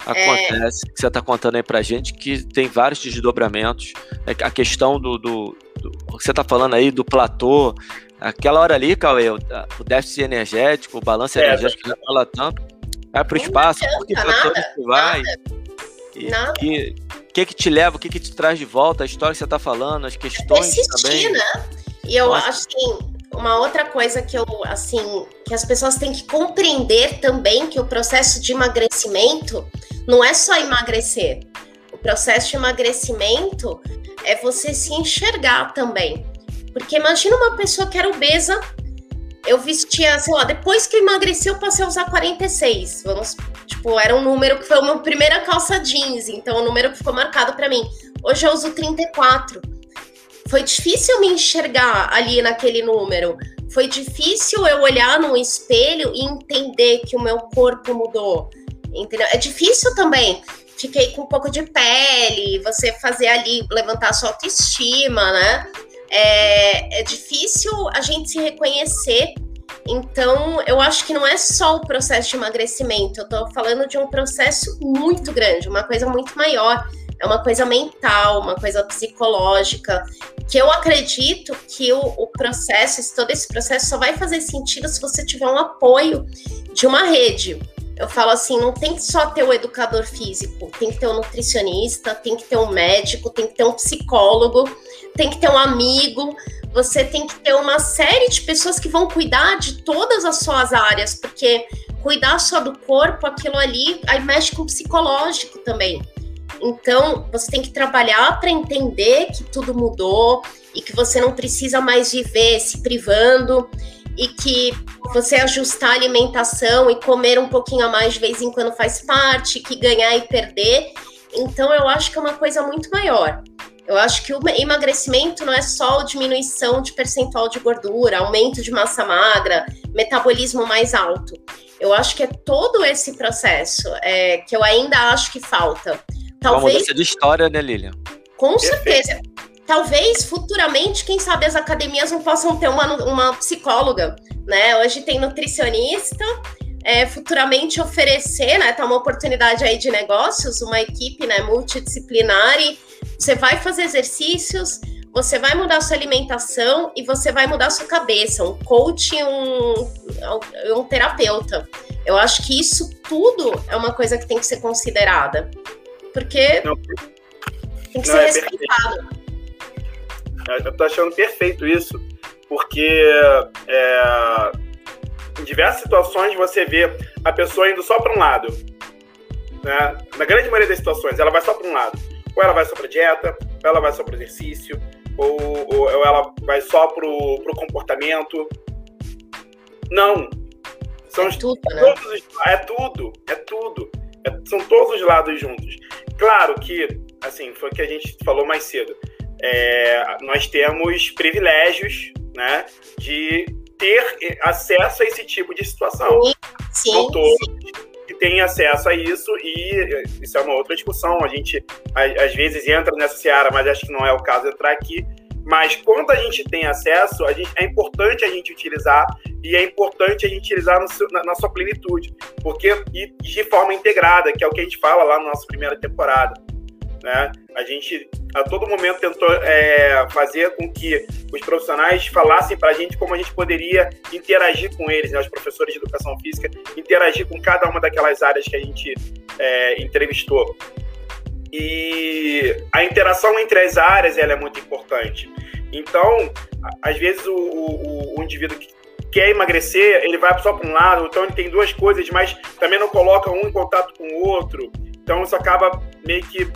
acontece é. que você está contando aí pra gente, que tem vários desdobramentos. É a questão do, do, do que você está falando aí do platô, aquela hora ali, Cauê, o, o déficit energético, o balanço é, energético que fala tanto, vai para o espaço, por que nada, vai? Nada. E, nada. E, o que que te leva, o que que te traz de volta, a história que você está falando, as questões Persistir, também. né? E eu Nossa. acho que uma outra coisa que eu, assim, que as pessoas têm que compreender também que o processo de emagrecimento não é só emagrecer. O processo de emagrecimento é você se enxergar também. Porque imagina uma pessoa que era obesa, eu vestia, sei lá, depois que eu emagreci, eu passei a usar 46. Vamos, tipo, era um número que foi a minha primeira calça jeans, então o um número que ficou marcado para mim. Hoje eu uso 34 foi difícil me enxergar ali naquele número. Foi difícil eu olhar no espelho e entender que o meu corpo mudou. Entendeu? É difícil também. Fiquei com um pouco de pele, você fazer ali, levantar a sua autoestima, né? É, é difícil a gente se reconhecer. Então, eu acho que não é só o processo de emagrecimento, eu tô falando de um processo muito grande, uma coisa muito maior é uma coisa mental, uma coisa psicológica, que eu acredito que o, o processo, todo esse processo só vai fazer sentido se você tiver um apoio de uma rede. Eu falo assim, não tem que só ter o educador físico, tem que ter um nutricionista, tem que ter um médico, tem que ter um psicólogo, tem que ter um amigo, você tem que ter uma série de pessoas que vão cuidar de todas as suas áreas, porque cuidar só do corpo, aquilo ali, aí mexe com o psicológico também. Então, você tem que trabalhar para entender que tudo mudou e que você não precisa mais viver se privando e que você ajustar a alimentação e comer um pouquinho a mais de vez em quando faz parte, que ganhar e perder. Então, eu acho que é uma coisa muito maior. Eu acho que o emagrecimento não é só diminuição de percentual de gordura, aumento de massa magra, metabolismo mais alto. Eu acho que é todo esse processo é, que eu ainda acho que falta. Talvez... Uma mudança de história, né, Lilian? Com certeza. Talvez futuramente, quem sabe as academias não possam ter uma, uma psicóloga, né? Hoje tem nutricionista, é, futuramente oferecer, né? Tá uma oportunidade aí de negócios, uma equipe né, multidisciplinar e você vai fazer exercícios, você vai mudar sua alimentação e você vai mudar sua cabeça, um coach, um, um terapeuta. Eu acho que isso tudo é uma coisa que tem que ser considerada porque não, tem que ser é respeitado. Eu tô achando perfeito isso, porque é, em diversas situações você vê a pessoa indo só para um lado. Né? Na grande maioria das situações, ela vai só para um lado. Ou ela vai só para dieta, ou ela vai só para exercício, ou, ou, ou, ela vai só para o comportamento. Não. São é tudo, né? todos, é tudo, é tudo. É, são todos os lados juntos. Claro que, assim, foi o que a gente falou mais cedo. É, nós temos privilégios, né, de ter acesso a esse tipo de situação. Sim, todos que têm acesso a isso e isso é uma outra discussão. A gente às vezes entra nessa seara, mas acho que não é o caso entrar aqui. Mas quando a gente tem acesso, a gente, é importante a gente utilizar e é importante a gente utilizar seu, na, na, sua plenitude, porque e de forma integrada, que é o que a gente fala lá na nossa primeira temporada. Né? A gente a todo momento tentou é, fazer com que os profissionais falassem para a gente como a gente poderia interagir com eles, né? os professores de educação física, interagir com cada uma daquelas áreas que a gente é, entrevistou. E a interação entre as áreas ela é muito importante. Então, às vezes o, o, o indivíduo que quer emagrecer, ele vai só para um lado, então ele tem duas coisas, mas também não coloca um em contato com o outro. Então isso acaba meio que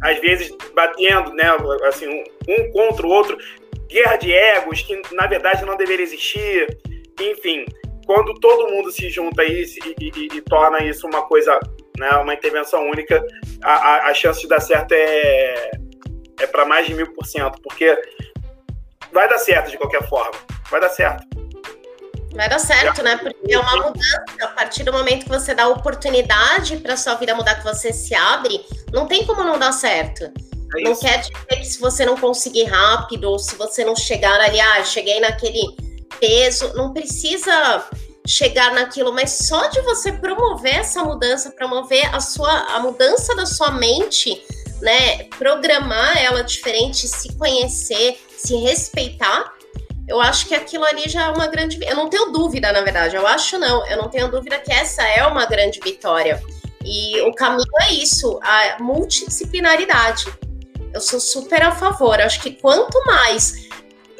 às vezes batendo, né, assim, um, um contra o outro, guerra de egos que na verdade não deveria existir. Enfim, quando todo mundo se junta e, e, e, e torna isso uma coisa, né, uma intervenção única, a, a, a chance de dar certo é, é para mais de mil por cento, porque vai dar certo de qualquer forma, vai dar certo. Vai dar certo, né? Porque é uma mudança. A partir do momento que você dá oportunidade para sua vida mudar, que você se abre, não tem como não dar certo. É não quer dizer que se você não conseguir rápido, ou se você não chegar ali, ah, cheguei naquele peso, não precisa chegar naquilo, mas só de você promover essa mudança, promover a sua a mudança da sua mente, né, programar ela diferente, se conhecer, se respeitar, eu acho que aquilo ali já é uma grande. Eu não tenho dúvida, na verdade. Eu acho não. Eu não tenho dúvida que essa é uma grande vitória. E o caminho é isso, a multidisciplinaridade. Eu sou super a favor. Acho que quanto mais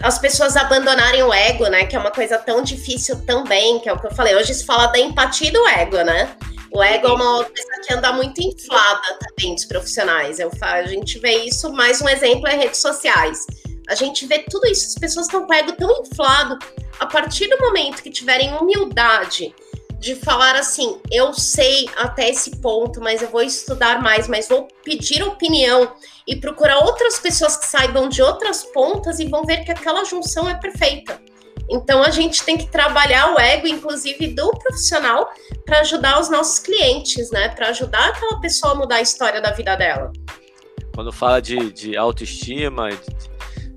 as pessoas abandonarem o ego, né? Que é uma coisa tão difícil também, que é o que eu falei. Hoje se fala da empatia do ego, né? O ego é uma coisa que anda muito inflada também dos profissionais. Eu, a gente vê isso, mais um exemplo é redes sociais. A gente vê tudo isso, as pessoas estão com o ego tão inflado. A partir do momento que tiverem humildade de falar assim, eu sei até esse ponto, mas eu vou estudar mais, mas vou pedir opinião e procurar outras pessoas que saibam de outras pontas e vão ver que aquela junção é perfeita. Então a gente tem que trabalhar o ego, inclusive do profissional, para ajudar os nossos clientes, né? Para ajudar aquela pessoa a mudar a história da vida dela. Quando fala de, de autoestima,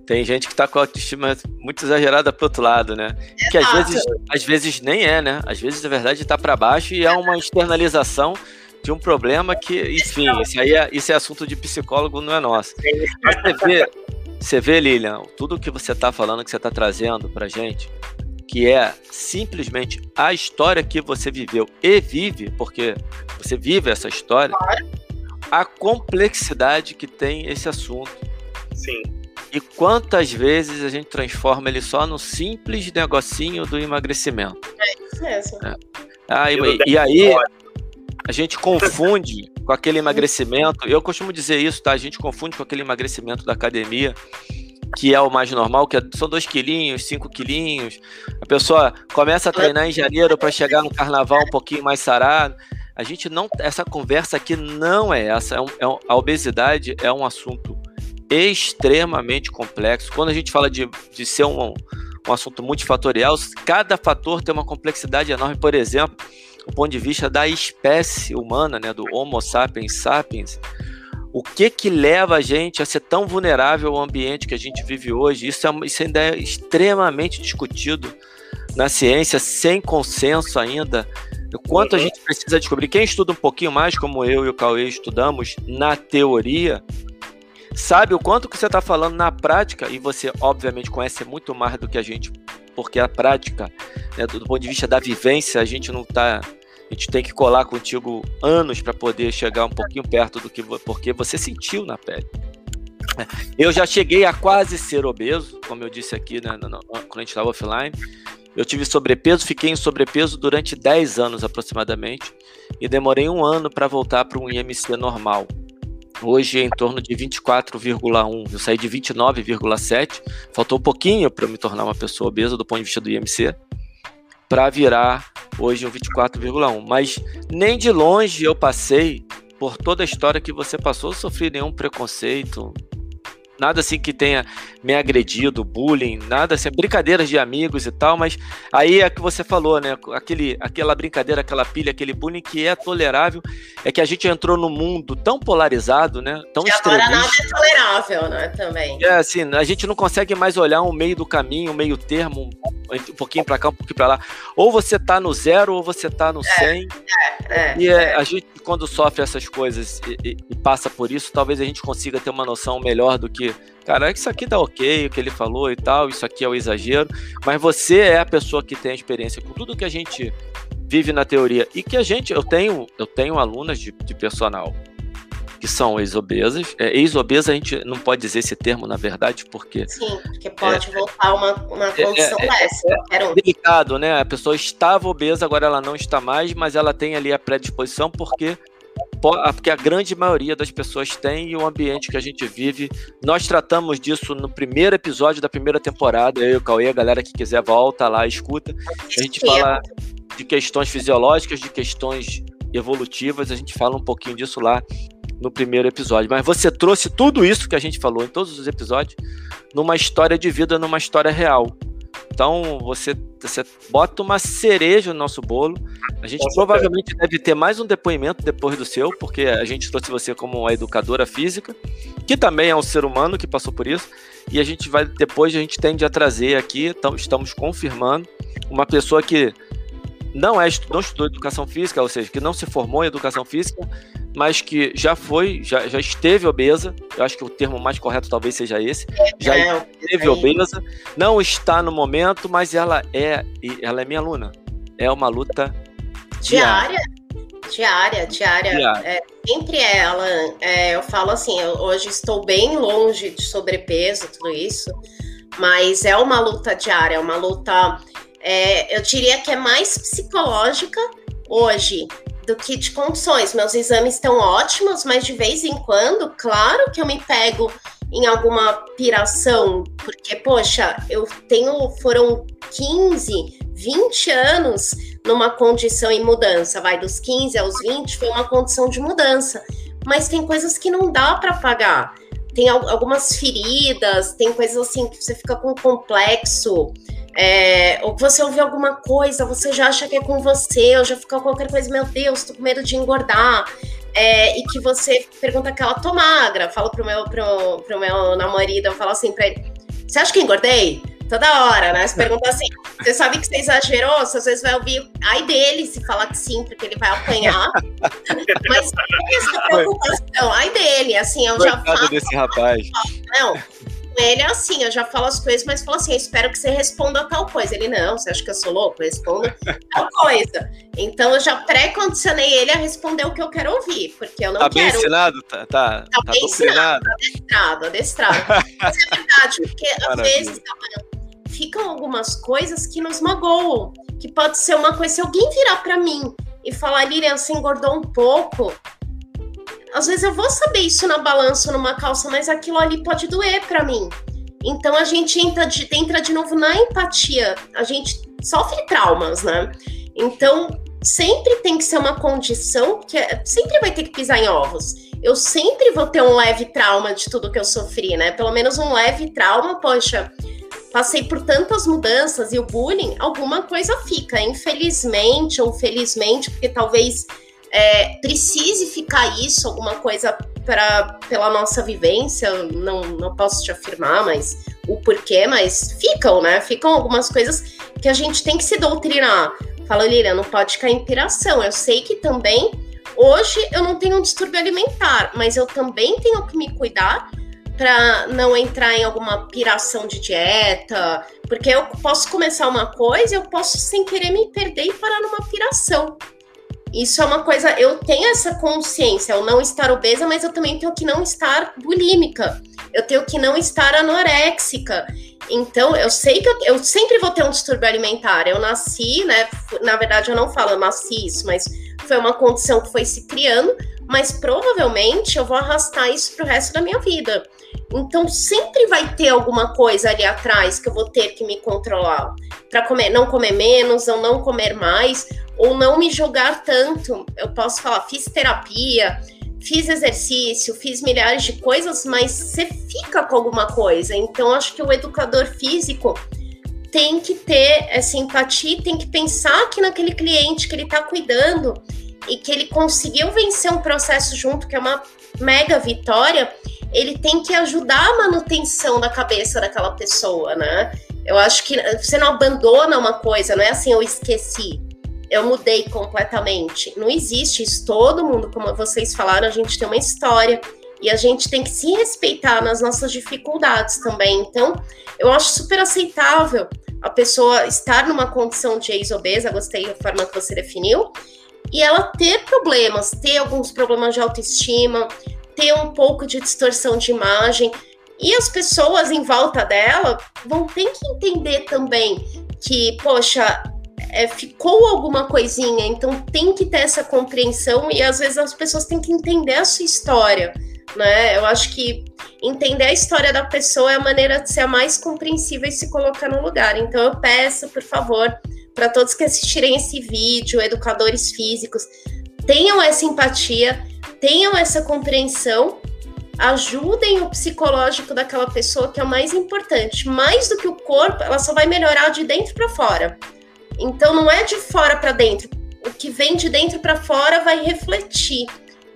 tem gente que tá com a autoestima muito exagerada pro outro lado, né? Que às vezes, às vezes nem é, né? Às vezes, na verdade, tá para baixo e é uma externalização de um problema que, enfim, isso aí é, isso é assunto de psicólogo, não é nosso. Você vê, você vê, Lilian, tudo que você tá falando, que você tá trazendo pra gente, que é simplesmente a história que você viveu e vive, porque você vive essa história, a complexidade que tem esse assunto. Sim e quantas vezes a gente transforma ele só no simples negocinho do emagrecimento? É isso mesmo. É. Ah, e, e aí a gente confunde com aquele emagrecimento. Eu costumo dizer isso, tá? A gente confunde com aquele emagrecimento da academia, que é o mais normal, que é, são dois quilinhos, cinco quilinhos. A pessoa começa a treinar em janeiro para chegar no carnaval um pouquinho mais sarado. A gente não. Essa conversa aqui não é essa. É um, é um, a obesidade é um assunto extremamente complexo. Quando a gente fala de, de ser um, um assunto multifatorial, cada fator tem uma complexidade enorme. Por exemplo, do ponto de vista da espécie humana, né, do Homo sapiens sapiens, o que que leva a gente a ser tão vulnerável ao ambiente que a gente vive hoje? Isso, é, isso ainda é extremamente discutido na ciência, sem consenso ainda. O quanto a uhum. gente precisa descobrir. Quem estuda um pouquinho mais, como eu e o Cauê estudamos, na teoria, sabe o quanto que você está falando na prática, e você, obviamente, conhece muito mais do que a gente, porque a prática, né, do, ponto de vista da vivência, a gente não está. A gente tem que colar contigo anos para poder chegar um pouquinho perto do que porque você sentiu na pele. Eu já cheguei a quase ser obeso, como eu disse aqui né, quando a gente estava offline. Eu tive sobrepeso, fiquei em sobrepeso durante 10 anos aproximadamente e demorei um ano para voltar para um IMC normal. Hoje é em torno de 24,1. Eu saí de 29,7. Faltou um pouquinho para me tornar uma pessoa obesa do ponto de vista do IMC, para virar hoje um 24,1. Mas nem de longe eu passei por toda a história que você passou, sofri nenhum preconceito, nada assim que tenha me agredido, bullying, nada assim, brincadeiras de amigos e tal, mas aí é que você falou, né? Aquele, aquela brincadeira, aquela pilha, aquele bullying que é tolerável, é que a gente entrou num mundo tão polarizado, né? Tão e agora nada é tolerável, né? Também. É assim, a gente não consegue mais olhar um meio do caminho, um meio termo, um pouquinho para cá, um pouquinho para lá. Ou você tá no zero, ou você tá no 100. É, é, e é, é, a gente, quando sofre essas coisas e, e, e passa por isso, talvez a gente consiga ter uma noção melhor do que cara, isso aqui tá ok, o que ele falou e tal, isso aqui é o exagero, mas você é a pessoa que tem a experiência com tudo que a gente vive na teoria e que a gente, eu tenho, eu tenho alunas de, de personal que são ex-obesas. É, ex-obesa a gente não pode dizer esse termo, na verdade, porque... Sim, porque pode é, voltar uma, uma é, condição é, dessa. É, um. delicado, né? A pessoa estava obesa, agora ela não está mais, mas ela tem ali a predisposição porque porque a grande maioria das pessoas tem e o ambiente que a gente vive. Nós tratamos disso no primeiro episódio da primeira temporada. Eu e o Cauê, a galera que quiser, volta lá, escuta. A gente fala de questões fisiológicas, de questões evolutivas, a gente fala um pouquinho disso lá no primeiro episódio. Mas você trouxe tudo isso que a gente falou em todos os episódios numa história de vida, numa história real. Então você, você bota uma cereja no nosso bolo. A gente Nossa, provavelmente deve ter mais um depoimento depois do seu, porque a gente trouxe você como uma educadora física, que também é um ser humano que passou por isso. E a gente vai depois a gente tende a trazer aqui, então, estamos confirmando uma pessoa que não é não estudou educação física, ou seja, que não se formou em educação física, mas que já foi, já, já esteve obesa. Eu acho que o termo mais correto talvez seja esse. Já é, esteve é obesa, não está no momento, mas ela é, ela é minha aluna. É uma luta diária. Diária, diária. diária. É, sempre é, ela. É, eu falo assim, eu hoje estou bem longe de sobrepeso, tudo isso, mas é uma luta diária, é uma luta é, eu diria que é mais psicológica hoje do que de condições. Meus exames estão ótimos, mas de vez em quando, claro que eu me pego em alguma piração, porque, poxa, eu tenho, foram 15, 20 anos numa condição em mudança, vai dos 15 aos 20, foi uma condição de mudança. Mas tem coisas que não dá para pagar. Tem algumas feridas, tem coisas assim que você fica com complexo. É, ou você ouve alguma coisa, você já acha que é com você, ou já fica qualquer coisa, meu Deus, tô com medo de engordar. É, e que você pergunta que ela tô magra, falo pro meu, pro, pro meu namorado, eu falo assim pra ele: Você acha que engordei? Toda hora, né? Você pergunta assim: Você sabe que você exagerou? Você às vezes vai ouvir ai dele se falar que sim, porque ele vai apanhar. *laughs* Mas essa preocupação, ai dele, assim, eu Coitado já falo. desse rapaz. Não, ele é assim, eu já falo as coisas, mas falo assim, eu espero que você responda tal coisa. Ele, não, você acha que eu sou louco? Eu respondo tal coisa. Então eu já pré-condicionei ele a responder o que eu quero ouvir, porque eu não tá quero... Bem ensinado, tá, tá, tá, tá bem ensinado, tá adestrado, adestrado. mas é *laughs* verdade, porque Maravilha. às vezes ficam algumas coisas que nos magoam, que pode ser uma coisa, se alguém virar para mim e falar, Lilian, você engordou um pouco, às vezes eu vou saber isso na balança numa calça, mas aquilo ali pode doer para mim. Então a gente entra de, entra de novo na empatia. A gente sofre traumas, né? Então sempre tem que ser uma condição que é, sempre vai ter que pisar em ovos. Eu sempre vou ter um leve trauma de tudo que eu sofri, né? Pelo menos um leve trauma, poxa, passei por tantas mudanças e o bullying, alguma coisa fica, infelizmente ou felizmente, porque talvez é, precise ficar isso, alguma coisa pra, pela nossa vivência, não, não posso te afirmar, mas o porquê, mas ficam, né? Ficam algumas coisas que a gente tem que se doutrinar. Fala, Lilian, não pode cair em piração. Eu sei que também, hoje eu não tenho um distúrbio alimentar, mas eu também tenho que me cuidar para não entrar em alguma piração de dieta, porque eu posso começar uma coisa, eu posso sem querer me perder e parar numa piração. Isso é uma coisa, eu tenho essa consciência, eu não estar obesa, mas eu também tenho que não estar bulímica, eu tenho que não estar anoréxica. Então, eu sei que eu, eu sempre vou ter um distúrbio alimentar. Eu nasci, né? Na verdade, eu não falo eu nasci isso, mas foi uma condição que foi se criando, mas provavelmente eu vou arrastar isso pro resto da minha vida. Então sempre vai ter alguma coisa ali atrás que eu vou ter que me controlar para comer, não comer menos ou não comer mais ou não me jogar tanto. Eu posso falar, fiz terapia, fiz exercício, fiz milhares de coisas, mas você fica com alguma coisa. Então, acho que o educador físico tem que ter essa empatia, tem que pensar que naquele cliente que ele está cuidando e que ele conseguiu vencer um processo junto, que é uma mega vitória, ele tem que ajudar a manutenção da cabeça daquela pessoa, né? Eu acho que você não abandona uma coisa, não é assim, eu esqueci eu mudei completamente. Não existe isso. Todo mundo, como vocês falaram, a gente tem uma história e a gente tem que se respeitar nas nossas dificuldades também. Então, eu acho super aceitável a pessoa estar numa condição de ex-obesa, gostei da forma que você definiu, e ela ter problemas, ter alguns problemas de autoestima, ter um pouco de distorção de imagem. E as pessoas em volta dela vão ter que entender também que, poxa, é, ficou alguma coisinha, então tem que ter essa compreensão e às vezes as pessoas têm que entender a sua história, né? Eu acho que entender a história da pessoa é a maneira de ser a mais compreensível e se colocar no lugar. Então eu peço, por favor, para todos que assistirem esse vídeo, educadores físicos, tenham essa empatia, tenham essa compreensão ajudem o psicológico daquela pessoa que é o mais importante. Mais do que o corpo, ela só vai melhorar de dentro para fora. Então não é de fora para dentro. O que vem de dentro para fora vai refletir.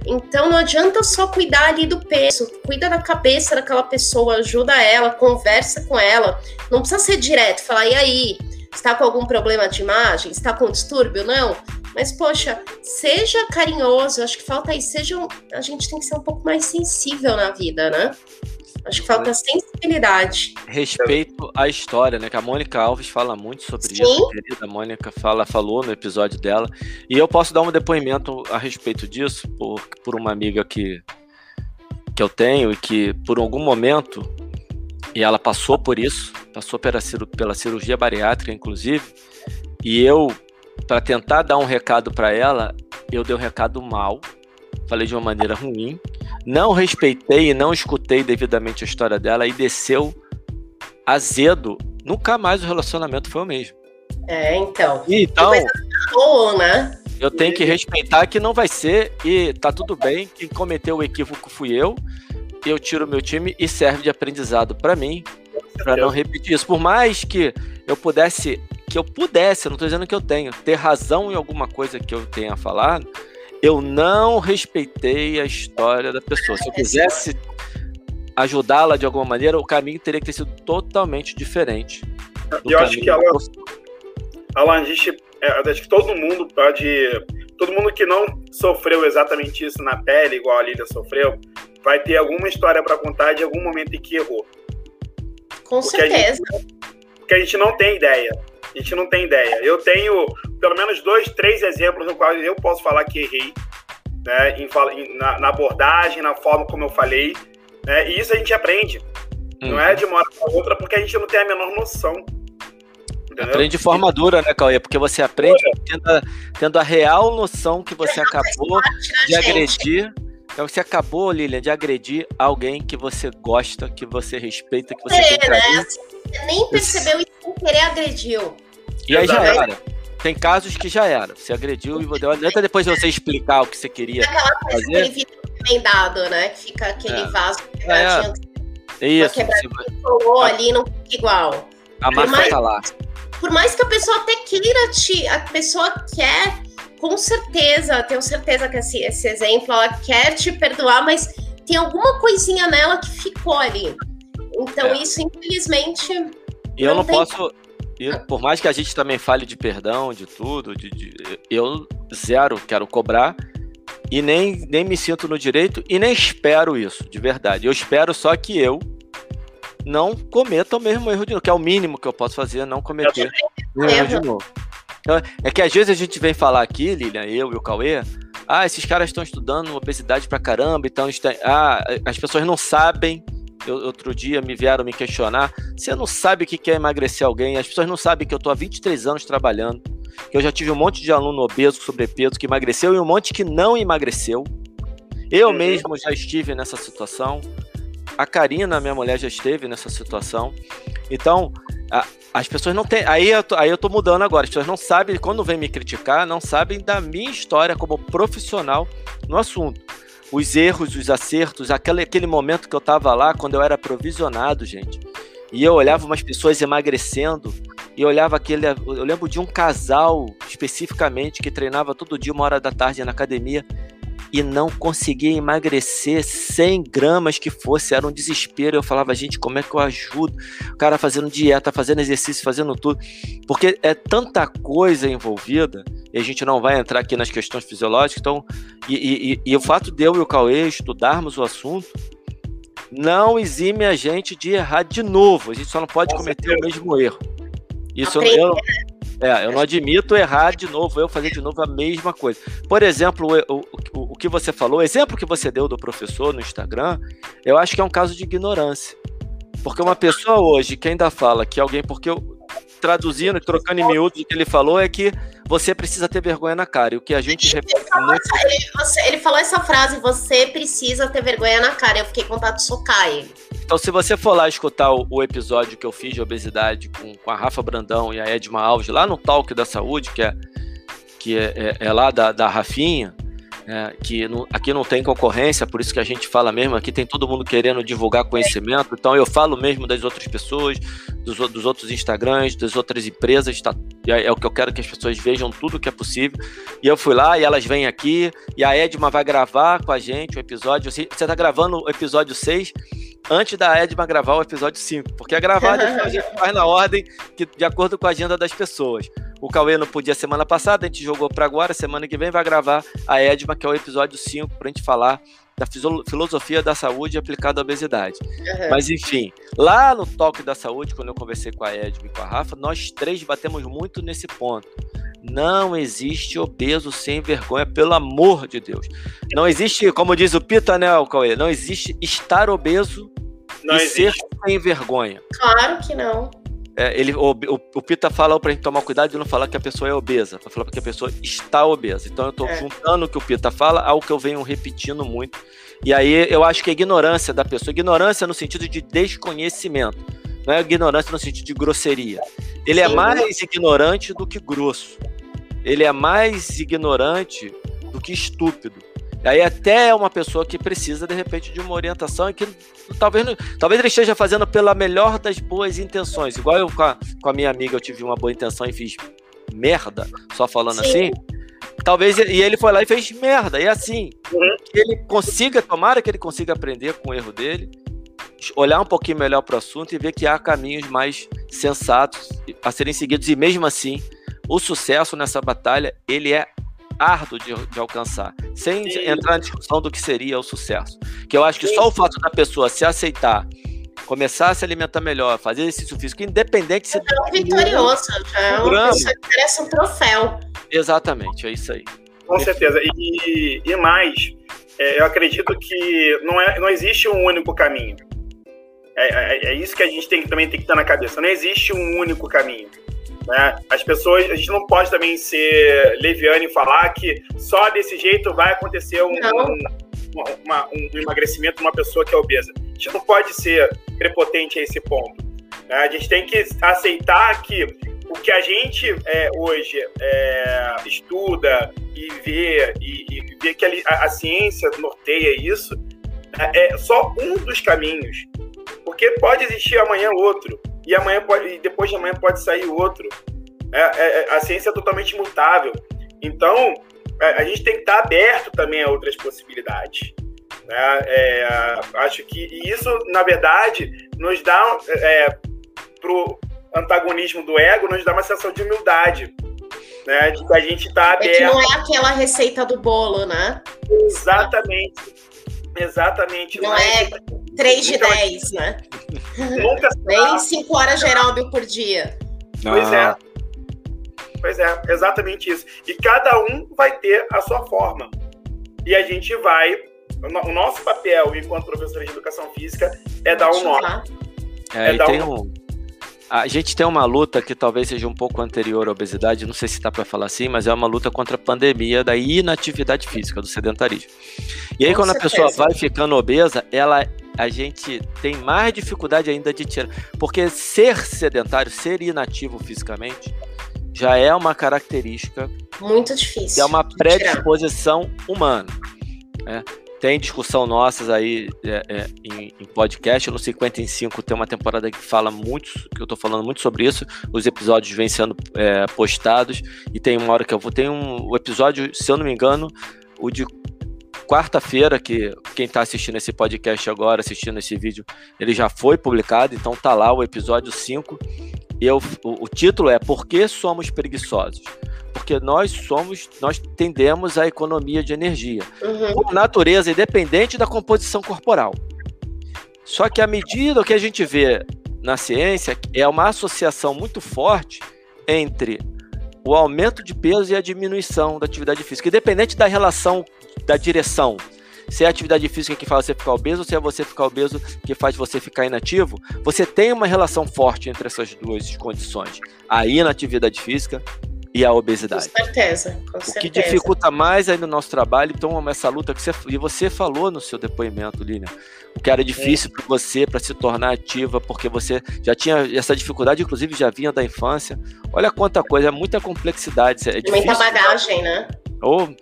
Então não adianta só cuidar ali do peso, cuida da cabeça daquela pessoa, ajuda ela, conversa com ela. Não precisa ser direto, falar, e aí, está com algum problema de imagem? Está com distúrbio? Não. Mas, poxa, seja carinhoso, acho que falta isso, seja. A gente tem que ser um pouco mais sensível na vida, né? Acho que falta sensibilidade. Respeito à história, né? Que a Mônica Alves fala muito sobre Sim. isso. A Mônica fala, falou no episódio dela. E eu posso dar um depoimento a respeito disso por, por uma amiga que, que eu tenho e que, por algum momento, e ela passou por isso, passou pela, pela cirurgia bariátrica, inclusive, e eu, para tentar dar um recado para ela, eu dei o um recado mal, falei de uma maneira ruim, não respeitei e não escutei devidamente a história dela e desceu azedo. Nunca mais o relacionamento foi o mesmo. É, então. Então, boa, né? eu tenho que respeitar que não vai ser e tá tudo bem. Quem cometeu o equívoco fui eu. Eu tiro meu time e serve de aprendizado para mim, para não repetir isso. Por mais que eu pudesse, que eu pudesse, não tô dizendo que eu tenho, ter razão em alguma coisa que eu tenha falado, eu não respeitei a história da pessoa. Se eu quisesse ajudá-la de alguma maneira, o caminho teria que ter sido totalmente diferente. Eu acho que ela, Alan, a gente, é, acho que todo mundo pode, todo mundo que não sofreu exatamente isso na pele, igual a Lília sofreu, vai ter alguma história para contar de algum momento em que errou. Com porque certeza. A gente, porque a gente não tem ideia. A gente não tem ideia. Eu tenho pelo menos dois, três exemplos no quais eu posso falar que errei, né? Em, na, na abordagem, na forma como eu falei. Né? E isso a gente aprende. Hum. Não é uhum. de uma hora para outra, porque a gente não tem a menor noção. Entendeu? Aprende de forma dura, né, Cauê? Porque você aprende tendo a, tendo a real noção que você acabou de agredir. Então você acabou, Lilian, de agredir alguém que você gosta, que você respeita, que você é, tem carinho. Né? Você nem percebeu e sem querer agrediu. E aí já era. Tem casos que já era. Você agrediu e não adianta depois você explicar o que você queria Aquela coisa, fazer. aquele vidro emendado, né? Que fica aquele é. vaso que é. Isso. Você colou ali não fica igual. A marca tá lá. Por mais que a pessoa até queira te. A pessoa quer, com certeza, tenho certeza que esse, esse exemplo, ela quer te perdoar, mas tem alguma coisinha nela que ficou ali. Então, é. isso, infelizmente. E eu não, posso. E por mais que a gente também fale de perdão, de tudo, de, de, eu zero quero cobrar e nem, nem me sinto no direito e nem espero isso, de verdade. Eu espero só que eu não cometa o mesmo erro de novo, que é o mínimo que eu posso fazer, não cometer o erro de novo. Então, é que às vezes a gente vem falar aqui, Lilian, eu e o Cauê, ah, esses caras estão estudando obesidade pra caramba, então ah, as pessoas não sabem eu, outro dia me vieram me questionar. Você não sabe o que é emagrecer alguém? As pessoas não sabem que eu estou há 23 anos trabalhando. Que eu já tive um monte de aluno obeso, sobrepeso, que emagreceu e um monte que não emagreceu. Eu uhum. mesmo já estive nessa situação. A Karina, minha mulher, já esteve nessa situação. Então, a, as pessoas não têm. Aí eu, tô, aí eu tô mudando agora. As pessoas não sabem, quando vem me criticar, não sabem da minha história como profissional no assunto. Os erros, os acertos, aquele, aquele momento que eu estava lá, quando eu era provisionado, gente. E eu olhava umas pessoas emagrecendo, e eu olhava aquele. Eu lembro de um casal especificamente que treinava todo dia, uma hora da tarde na academia, e não conseguia emagrecer 100 gramas que fosse, era um desespero. Eu falava, gente, como é que eu ajudo? O cara fazendo dieta, fazendo exercício, fazendo tudo, porque é tanta coisa envolvida, e a gente não vai entrar aqui nas questões fisiológicas, então, e, e, e o fato de eu e o Cauê estudarmos o assunto, não exime a gente de errar de novo, a gente só não pode cometer o mesmo erro. Isso eu, eu, é, eu não admito errar de novo, eu fazer de novo a mesma coisa. Por exemplo, o, o, o que você falou, o exemplo que você deu do professor no Instagram, eu acho que é um caso de ignorância. Porque uma pessoa hoje que ainda fala que alguém, porque eu, traduzindo, trocando em miúdos, o que ele falou é que você precisa ter vergonha na cara. E o que a gente ele falou, muito... ele, você, ele falou essa frase, você precisa ter vergonha na cara. Eu fiquei com vontade de socar ele. Então, se você for lá escutar o, o, episódio que eu fiz de obesidade com, com a Rafa Brandão e a Edma Alves, lá no Talk da Saúde, que é, que é, é, é lá da, da Rafinha, é, que aqui não tem concorrência, por isso que a gente fala mesmo, aqui tem todo mundo querendo divulgar conhecimento, então eu falo mesmo das outras pessoas, dos, dos outros Instagrams, das outras empresas, tá, é, é, o que eu quero que as pessoas vejam tudo que é possível, e eu fui lá e elas vêm aqui, e a Edma vai gravar com a gente o episódio, você está gravando o episódio 6, antes da Edma gravar o episódio 5, porque é gravado a gente faz na ordem que, de acordo com a agenda das pessoas. O Cauê não podia semana passada, a gente jogou para agora, semana que vem vai gravar a Edma, que é o episódio 5, para a gente falar da filosofia da saúde aplicada à obesidade. Uhum. Mas enfim, lá no Toque da Saúde, quando eu conversei com a Edma e com a Rafa, nós três batemos muito nesse ponto. Não existe obeso sem vergonha, pelo amor de Deus. Não existe, como diz o Pita, né, Cauê? Não existe estar obeso não e existe. ser sem vergonha. Claro que não. É, ele, o, o, o Pita fala pra gente tomar cuidado de não falar que a pessoa é obesa, pra falar que a pessoa está obesa. Então eu tô é. juntando o que o Pita fala ao que eu venho repetindo muito. E aí eu acho que a ignorância da pessoa, ignorância no sentido de desconhecimento, não é ignorância no sentido de grosseria. Ele é é mais ignorante do que grosso. Ele é mais ignorante do que estúpido. Aí até é uma pessoa que precisa, de repente, de uma orientação e que talvez, talvez ele esteja fazendo pela melhor das boas intenções. Igual eu com a, com a minha amiga, eu tive uma boa intenção e fiz merda, só falando Sim. assim. Talvez, e ele foi lá e fez merda. E assim, uhum. que ele consiga, tomara que ele consiga aprender com o erro dele, olhar um pouquinho melhor para o assunto e ver que há caminhos mais sensatos a serem seguidos. E mesmo assim, o sucesso nessa batalha, ele é árduo de, de alcançar, sem Sim. entrar na discussão do que seria o sucesso. Que eu acho que Sim. só o fato da pessoa se aceitar, começar a se alimentar melhor, fazer exercício físico, independente se. É um vitorioso, é uma pessoa que merece um troféu. Exatamente, é isso aí. Com certeza. E, e mais, é, eu acredito que não, é, não existe um único caminho. É, é, é, isso que a gente tem, também tem que estar na cabeça. Não existe um único caminho. Né? As pessoas, a gente não pode também ser leviano e falar que só desse jeito vai acontecer um, um, uma, um emagrecimento de uma pessoa que é obesa. A gente não pode ser prepotente a esse ponto. Né? A gente tem que aceitar que o que a gente é, hoje é, estuda e vê, e, e vê que a, a, ciência norteia isso, é, é só um dos caminhos. Porque pode existir amanhã outro e amanhã pode, e depois de amanhã pode sair outro. É, é, é, a ciência é totalmente mutável. Então, é, a gente tem que estar aberto também a outras possibilidades. Né? É, acho que isso, na verdade, nos dá é, pro antagonismo do ego, nos dá uma sensação de humildade. Né? De que a gente está aberto. É que não é aquela receita do bolo, né? Exatamente. Exatamente. Não, não é 3 de 10, né? Nunca Nem 5 horas aeróbio por dia. Pois é. Ah. Pois é, exatamente isso. E cada um vai ter a sua forma. E a gente vai. O nosso papel enquanto professor de educação física é dar um nó. É, é tem um, a gente tem uma luta que talvez seja um pouco anterior à obesidade, não sei se está para falar assim, mas é uma luta contra a pandemia da inatividade física, do sedentarismo. E aí, Com quando certeza. a pessoa vai ficando obesa, ela, a gente tem mais dificuldade ainda de tirar. Porque ser sedentário, ser inativo fisicamente, já é uma característica. Muito difícil. É uma predisposição humana. Né? Tem discussão nossas aí é, é, em, em, podcast. No 55 tem uma temporada que fala muito, que eu tô falando muito sobre isso. Os episódios vêm sendo é, postados. E tem uma hora que eu vou. Tem um episódio, se eu não me engano, o de quarta-feira, que quem está assistindo esse podcast agora, assistindo esse vídeo, ele já foi publicado, então tá lá o episódio 5. E eu, o, o título é Por que somos preguiçosos? Porque nós somos, nós tendemos à economia de energia, uhum. por natureza, independente da composição corporal. Só que à medida que a gente vê na ciência é uma associação muito forte entre o aumento de peso e a diminuição da atividade física, independente da relação da direção. Se é a atividade física que faz você ficar obeso, ou se é você ficar obeso que faz você ficar inativo, você tem uma relação forte entre essas duas condições. A inatividade física e a obesidade. Com certeza, com certeza. O que dificulta mais aí no nosso trabalho, então, essa luta que você, e você falou no seu depoimento, Lilian, o que era difícil é. para você para se tornar ativa, porque você já tinha essa dificuldade, inclusive já vinha da infância. Olha quanta coisa, é muita complexidade. É muita bagagem, né? Ou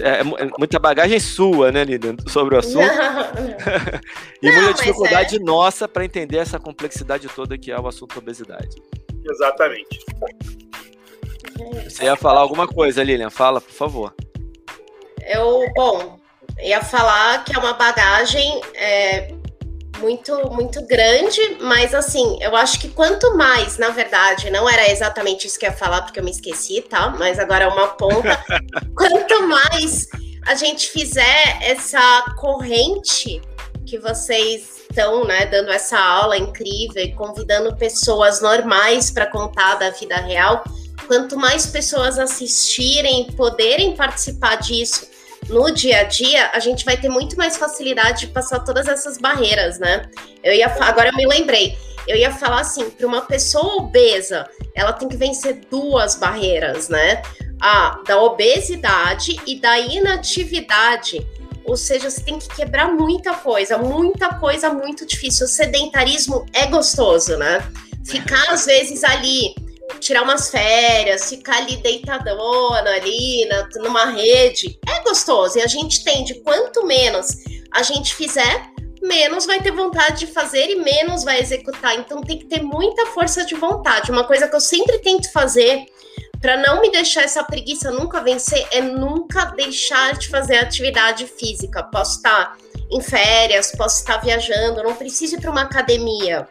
é, é, muita bagagem sua, né, Lilian, sobre o assunto. *laughs* e Não, muita dificuldade é... nossa para entender essa complexidade toda que é o assunto obesidade. Exatamente. Você ia falar alguma coisa, Lilian? Fala, por favor. Eu, bom, ia falar que é uma bagagem é, muito, muito grande, mas assim, eu acho que quanto mais, na verdade, não era exatamente isso que eu ia falar, porque eu me esqueci, tá? Mas agora é uma ponta. *laughs* quanto mais a gente fizer essa corrente que vocês estão, né, dando essa aula incrível e convidando pessoas normais para contar da vida real, quanto mais pessoas assistirem, poderem participar disso no dia a dia, a gente vai ter muito mais facilidade de passar todas essas barreiras, né? Eu ia agora eu me lembrei. Eu ia falar assim, para uma pessoa obesa, ela tem que vencer duas barreiras, né? A da obesidade e da inatividade. Ou seja, você tem que quebrar muita coisa, muita coisa muito difícil. O sedentarismo é gostoso, né? Ficar às vezes ali tirar umas férias, ficar ali deitadona ali na, numa rede, é gostoso. E a gente tende, quanto menos a gente fizer, menos vai ter vontade de fazer e menos vai executar. Então tem que ter muita força de vontade. Uma coisa que eu sempre tento fazer para não me deixar essa preguiça nunca vencer é nunca deixar de fazer atividade física. Posso estar em férias, posso estar viajando, não preciso ir para uma academia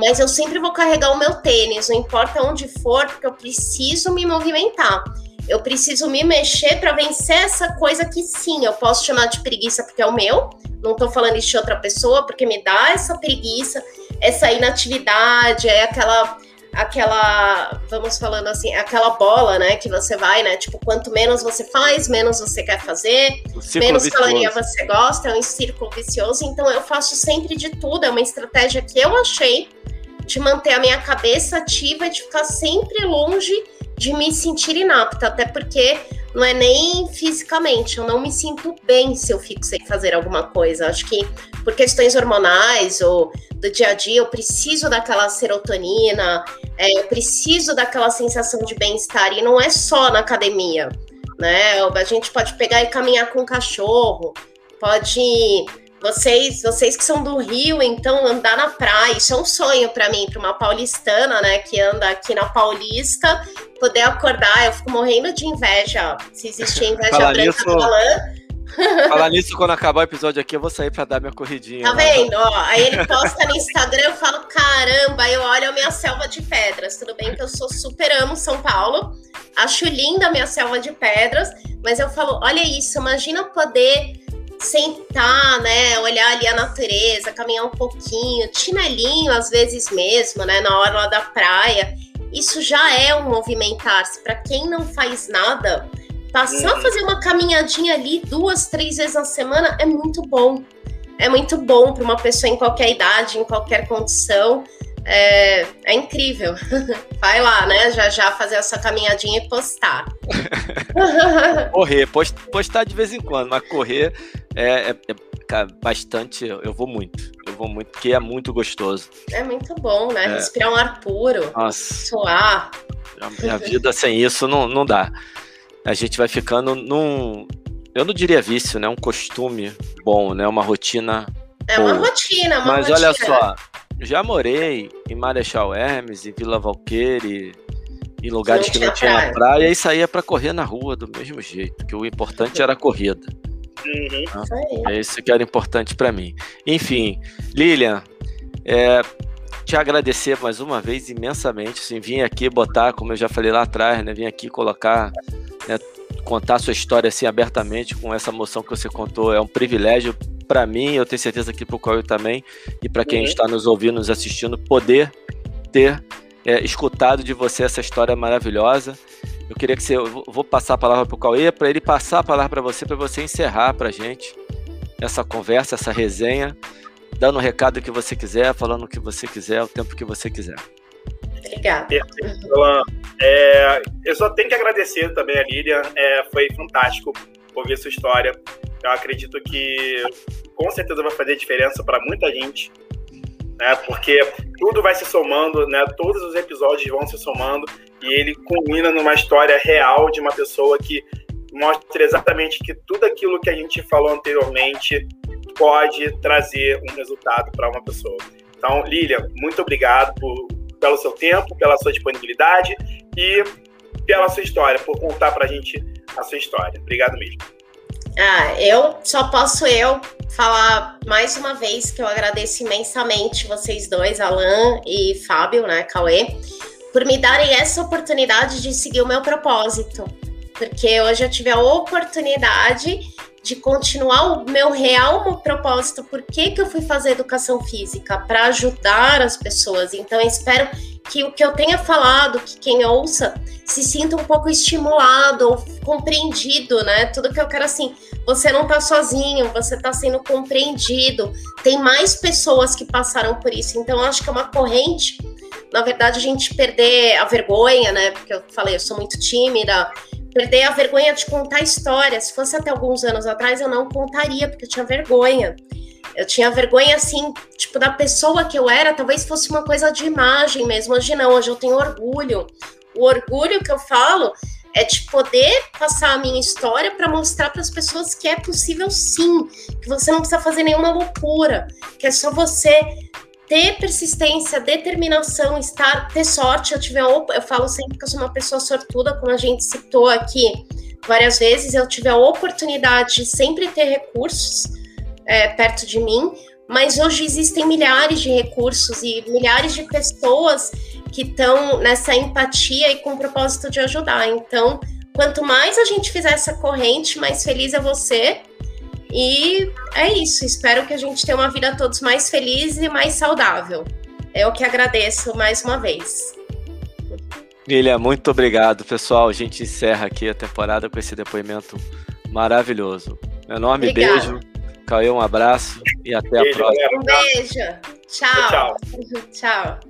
mas eu sempre vou carregar o meu tênis, não importa onde for, porque eu preciso me movimentar. Eu preciso me mexer para vencer essa coisa que sim, eu posso chamar de preguiça porque é o meu. Não tô falando isso de outra pessoa, porque me dá essa preguiça, essa inatividade, é aquela aquela, vamos falando assim, aquela bola, né, que você vai, né, tipo, quanto menos você faz, menos você quer fazer, menos vicioso. caloria você gosta, é um círculo vicioso, então eu faço sempre de tudo, é uma estratégia que eu achei de manter a minha cabeça ativa e de ficar sempre longe de me sentir inapta, até porque não é nem fisicamente, eu não me sinto bem se eu fico sem fazer alguma coisa. Acho que por questões hormonais ou do dia a dia, eu preciso daquela serotonina, é, eu preciso daquela sensação de bem-estar, e não é só na academia, né? A gente pode pegar e caminhar com o cachorro, pode vocês, vocês que são do Rio, então andar na praia, isso é um sonho para mim, para uma paulistana, né, que anda aqui na Paulista, poder acordar, eu fico morrendo de inveja, se existir inveja Fala branca nisso, do Falar nisso, quando acabar o episódio aqui, eu vou sair para dar minha corridinha. Tá vendo? Ó, aí ele posta no Instagram, eu falo, caramba, eu olho a minha selva de pedras. Tudo bem que eu sou super amo São Paulo, acho linda a minha selva de pedras, mas eu falo, olha isso, imagina poder sentar, né, olhar ali a natureza, caminhar um pouquinho, chinelinho às vezes mesmo, né, na hora lá da praia. Isso já é um movimentar-se. Para quem não faz nada, passar a uhum. fazer uma caminhadinha ali duas, três vezes na semana é muito bom. É muito bom para uma pessoa em qualquer idade, em qualquer condição. É, é, incrível. *laughs* Vai lá, né? Já já fazer essa caminhadinha e postar. *laughs* correr, postar de vez em quando, mas correr é, é, é bastante. Eu vou muito. Eu vou muito, porque é muito gostoso. É muito bom, né? É. Respirar um ar puro. Nossa. Suar. A minha vida sem isso não, não dá. A gente vai ficando num, eu não diria vício, né? Um costume bom, né? Uma rotina. É uma rotina, uma Mas rotina. olha só, já morei em Marechal Hermes, em Vila Valqueire, em lugares que não tinha praia. praia e saía para correr na rua do mesmo jeito, que o importante era a corrida. Uhum. Ah, é isso que era importante para mim. Enfim, Lilian, é, te agradecer mais uma vez imensamente. Assim, vim aqui botar, como eu já falei lá atrás, né? Vim aqui colocar, né, contar sua história assim abertamente com essa emoção que você contou. É um privilégio para mim, eu tenho certeza que para o Caio também, e para quem uhum. está nos ouvindo, nos assistindo, poder ter é, escutado de você essa história maravilhosa. Eu queria que você. Eu vou passar a palavra para o Cauê, para ele passar a palavra para você, para você encerrar para a gente essa conversa, essa resenha, dando o recado que você quiser, falando o que você quiser, o tempo que você quiser. Obrigada. É, eu só tenho que agradecer também a Lilian, é, foi fantástico ouvir sua história. Eu acredito que com certeza vai fazer diferença para muita gente né? Porque tudo vai se somando, né? Todos os episódios vão se somando e ele culmina numa história real de uma pessoa que mostra exatamente que tudo aquilo que a gente falou anteriormente pode trazer um resultado para uma pessoa. Então, Lilian, muito obrigado por, pelo seu tempo, pela sua disponibilidade e pela sua história, por contar para a gente a sua história. Obrigado mesmo. Ah, eu só posso eu falar mais uma vez que eu agradeço imensamente vocês dois, Alan e Fábio, né, Cauê, por me darem essa oportunidade de seguir o meu propósito. Porque hoje eu tive a oportunidade de continuar o meu real propósito. Por que, que eu fui fazer educação física? Para ajudar as pessoas. Então, eu espero que o que eu tenha falado, que quem ouça, se sinta um pouco estimulado ou compreendido, né? Tudo que eu quero assim, você não tá sozinho, você tá sendo compreendido. Tem mais pessoas que passaram por isso. Então, acho que é uma corrente. Na verdade, a gente perder a vergonha, né? Porque eu falei, eu sou muito tímida, perder a vergonha de contar história. Se fosse até alguns anos atrás, eu não contaria, porque eu tinha vergonha. Eu tinha vergonha, assim, tipo, da pessoa que eu era, talvez fosse uma coisa de imagem mesmo. Hoje não, hoje eu tenho orgulho. O orgulho que eu falo é de poder passar a minha história para mostrar para as pessoas que é possível sim, que você não precisa fazer nenhuma loucura, que é só você ter persistência, determinação, estar, ter sorte. Eu tive eu falo sempre que eu sou uma pessoa sortuda, como a gente citou aqui várias vezes. Eu tive a oportunidade de sempre ter recursos é, perto de mim, mas hoje existem milhares de recursos e milhares de pessoas que estão nessa empatia e com o propósito de ajudar. Então, quanto mais a gente fizer essa corrente, mais feliz é você e é isso. Espero que a gente tenha uma vida todos mais feliz e mais saudável. Eu que agradeço mais uma vez. Lilia, muito obrigado, pessoal. A gente encerra aqui a temporada com esse depoimento maravilhoso. Um enorme Obrigada. beijo. Caiu um abraço e até beijo, a próxima. Um beijo. Tchau. Tchau. tchau. *laughs*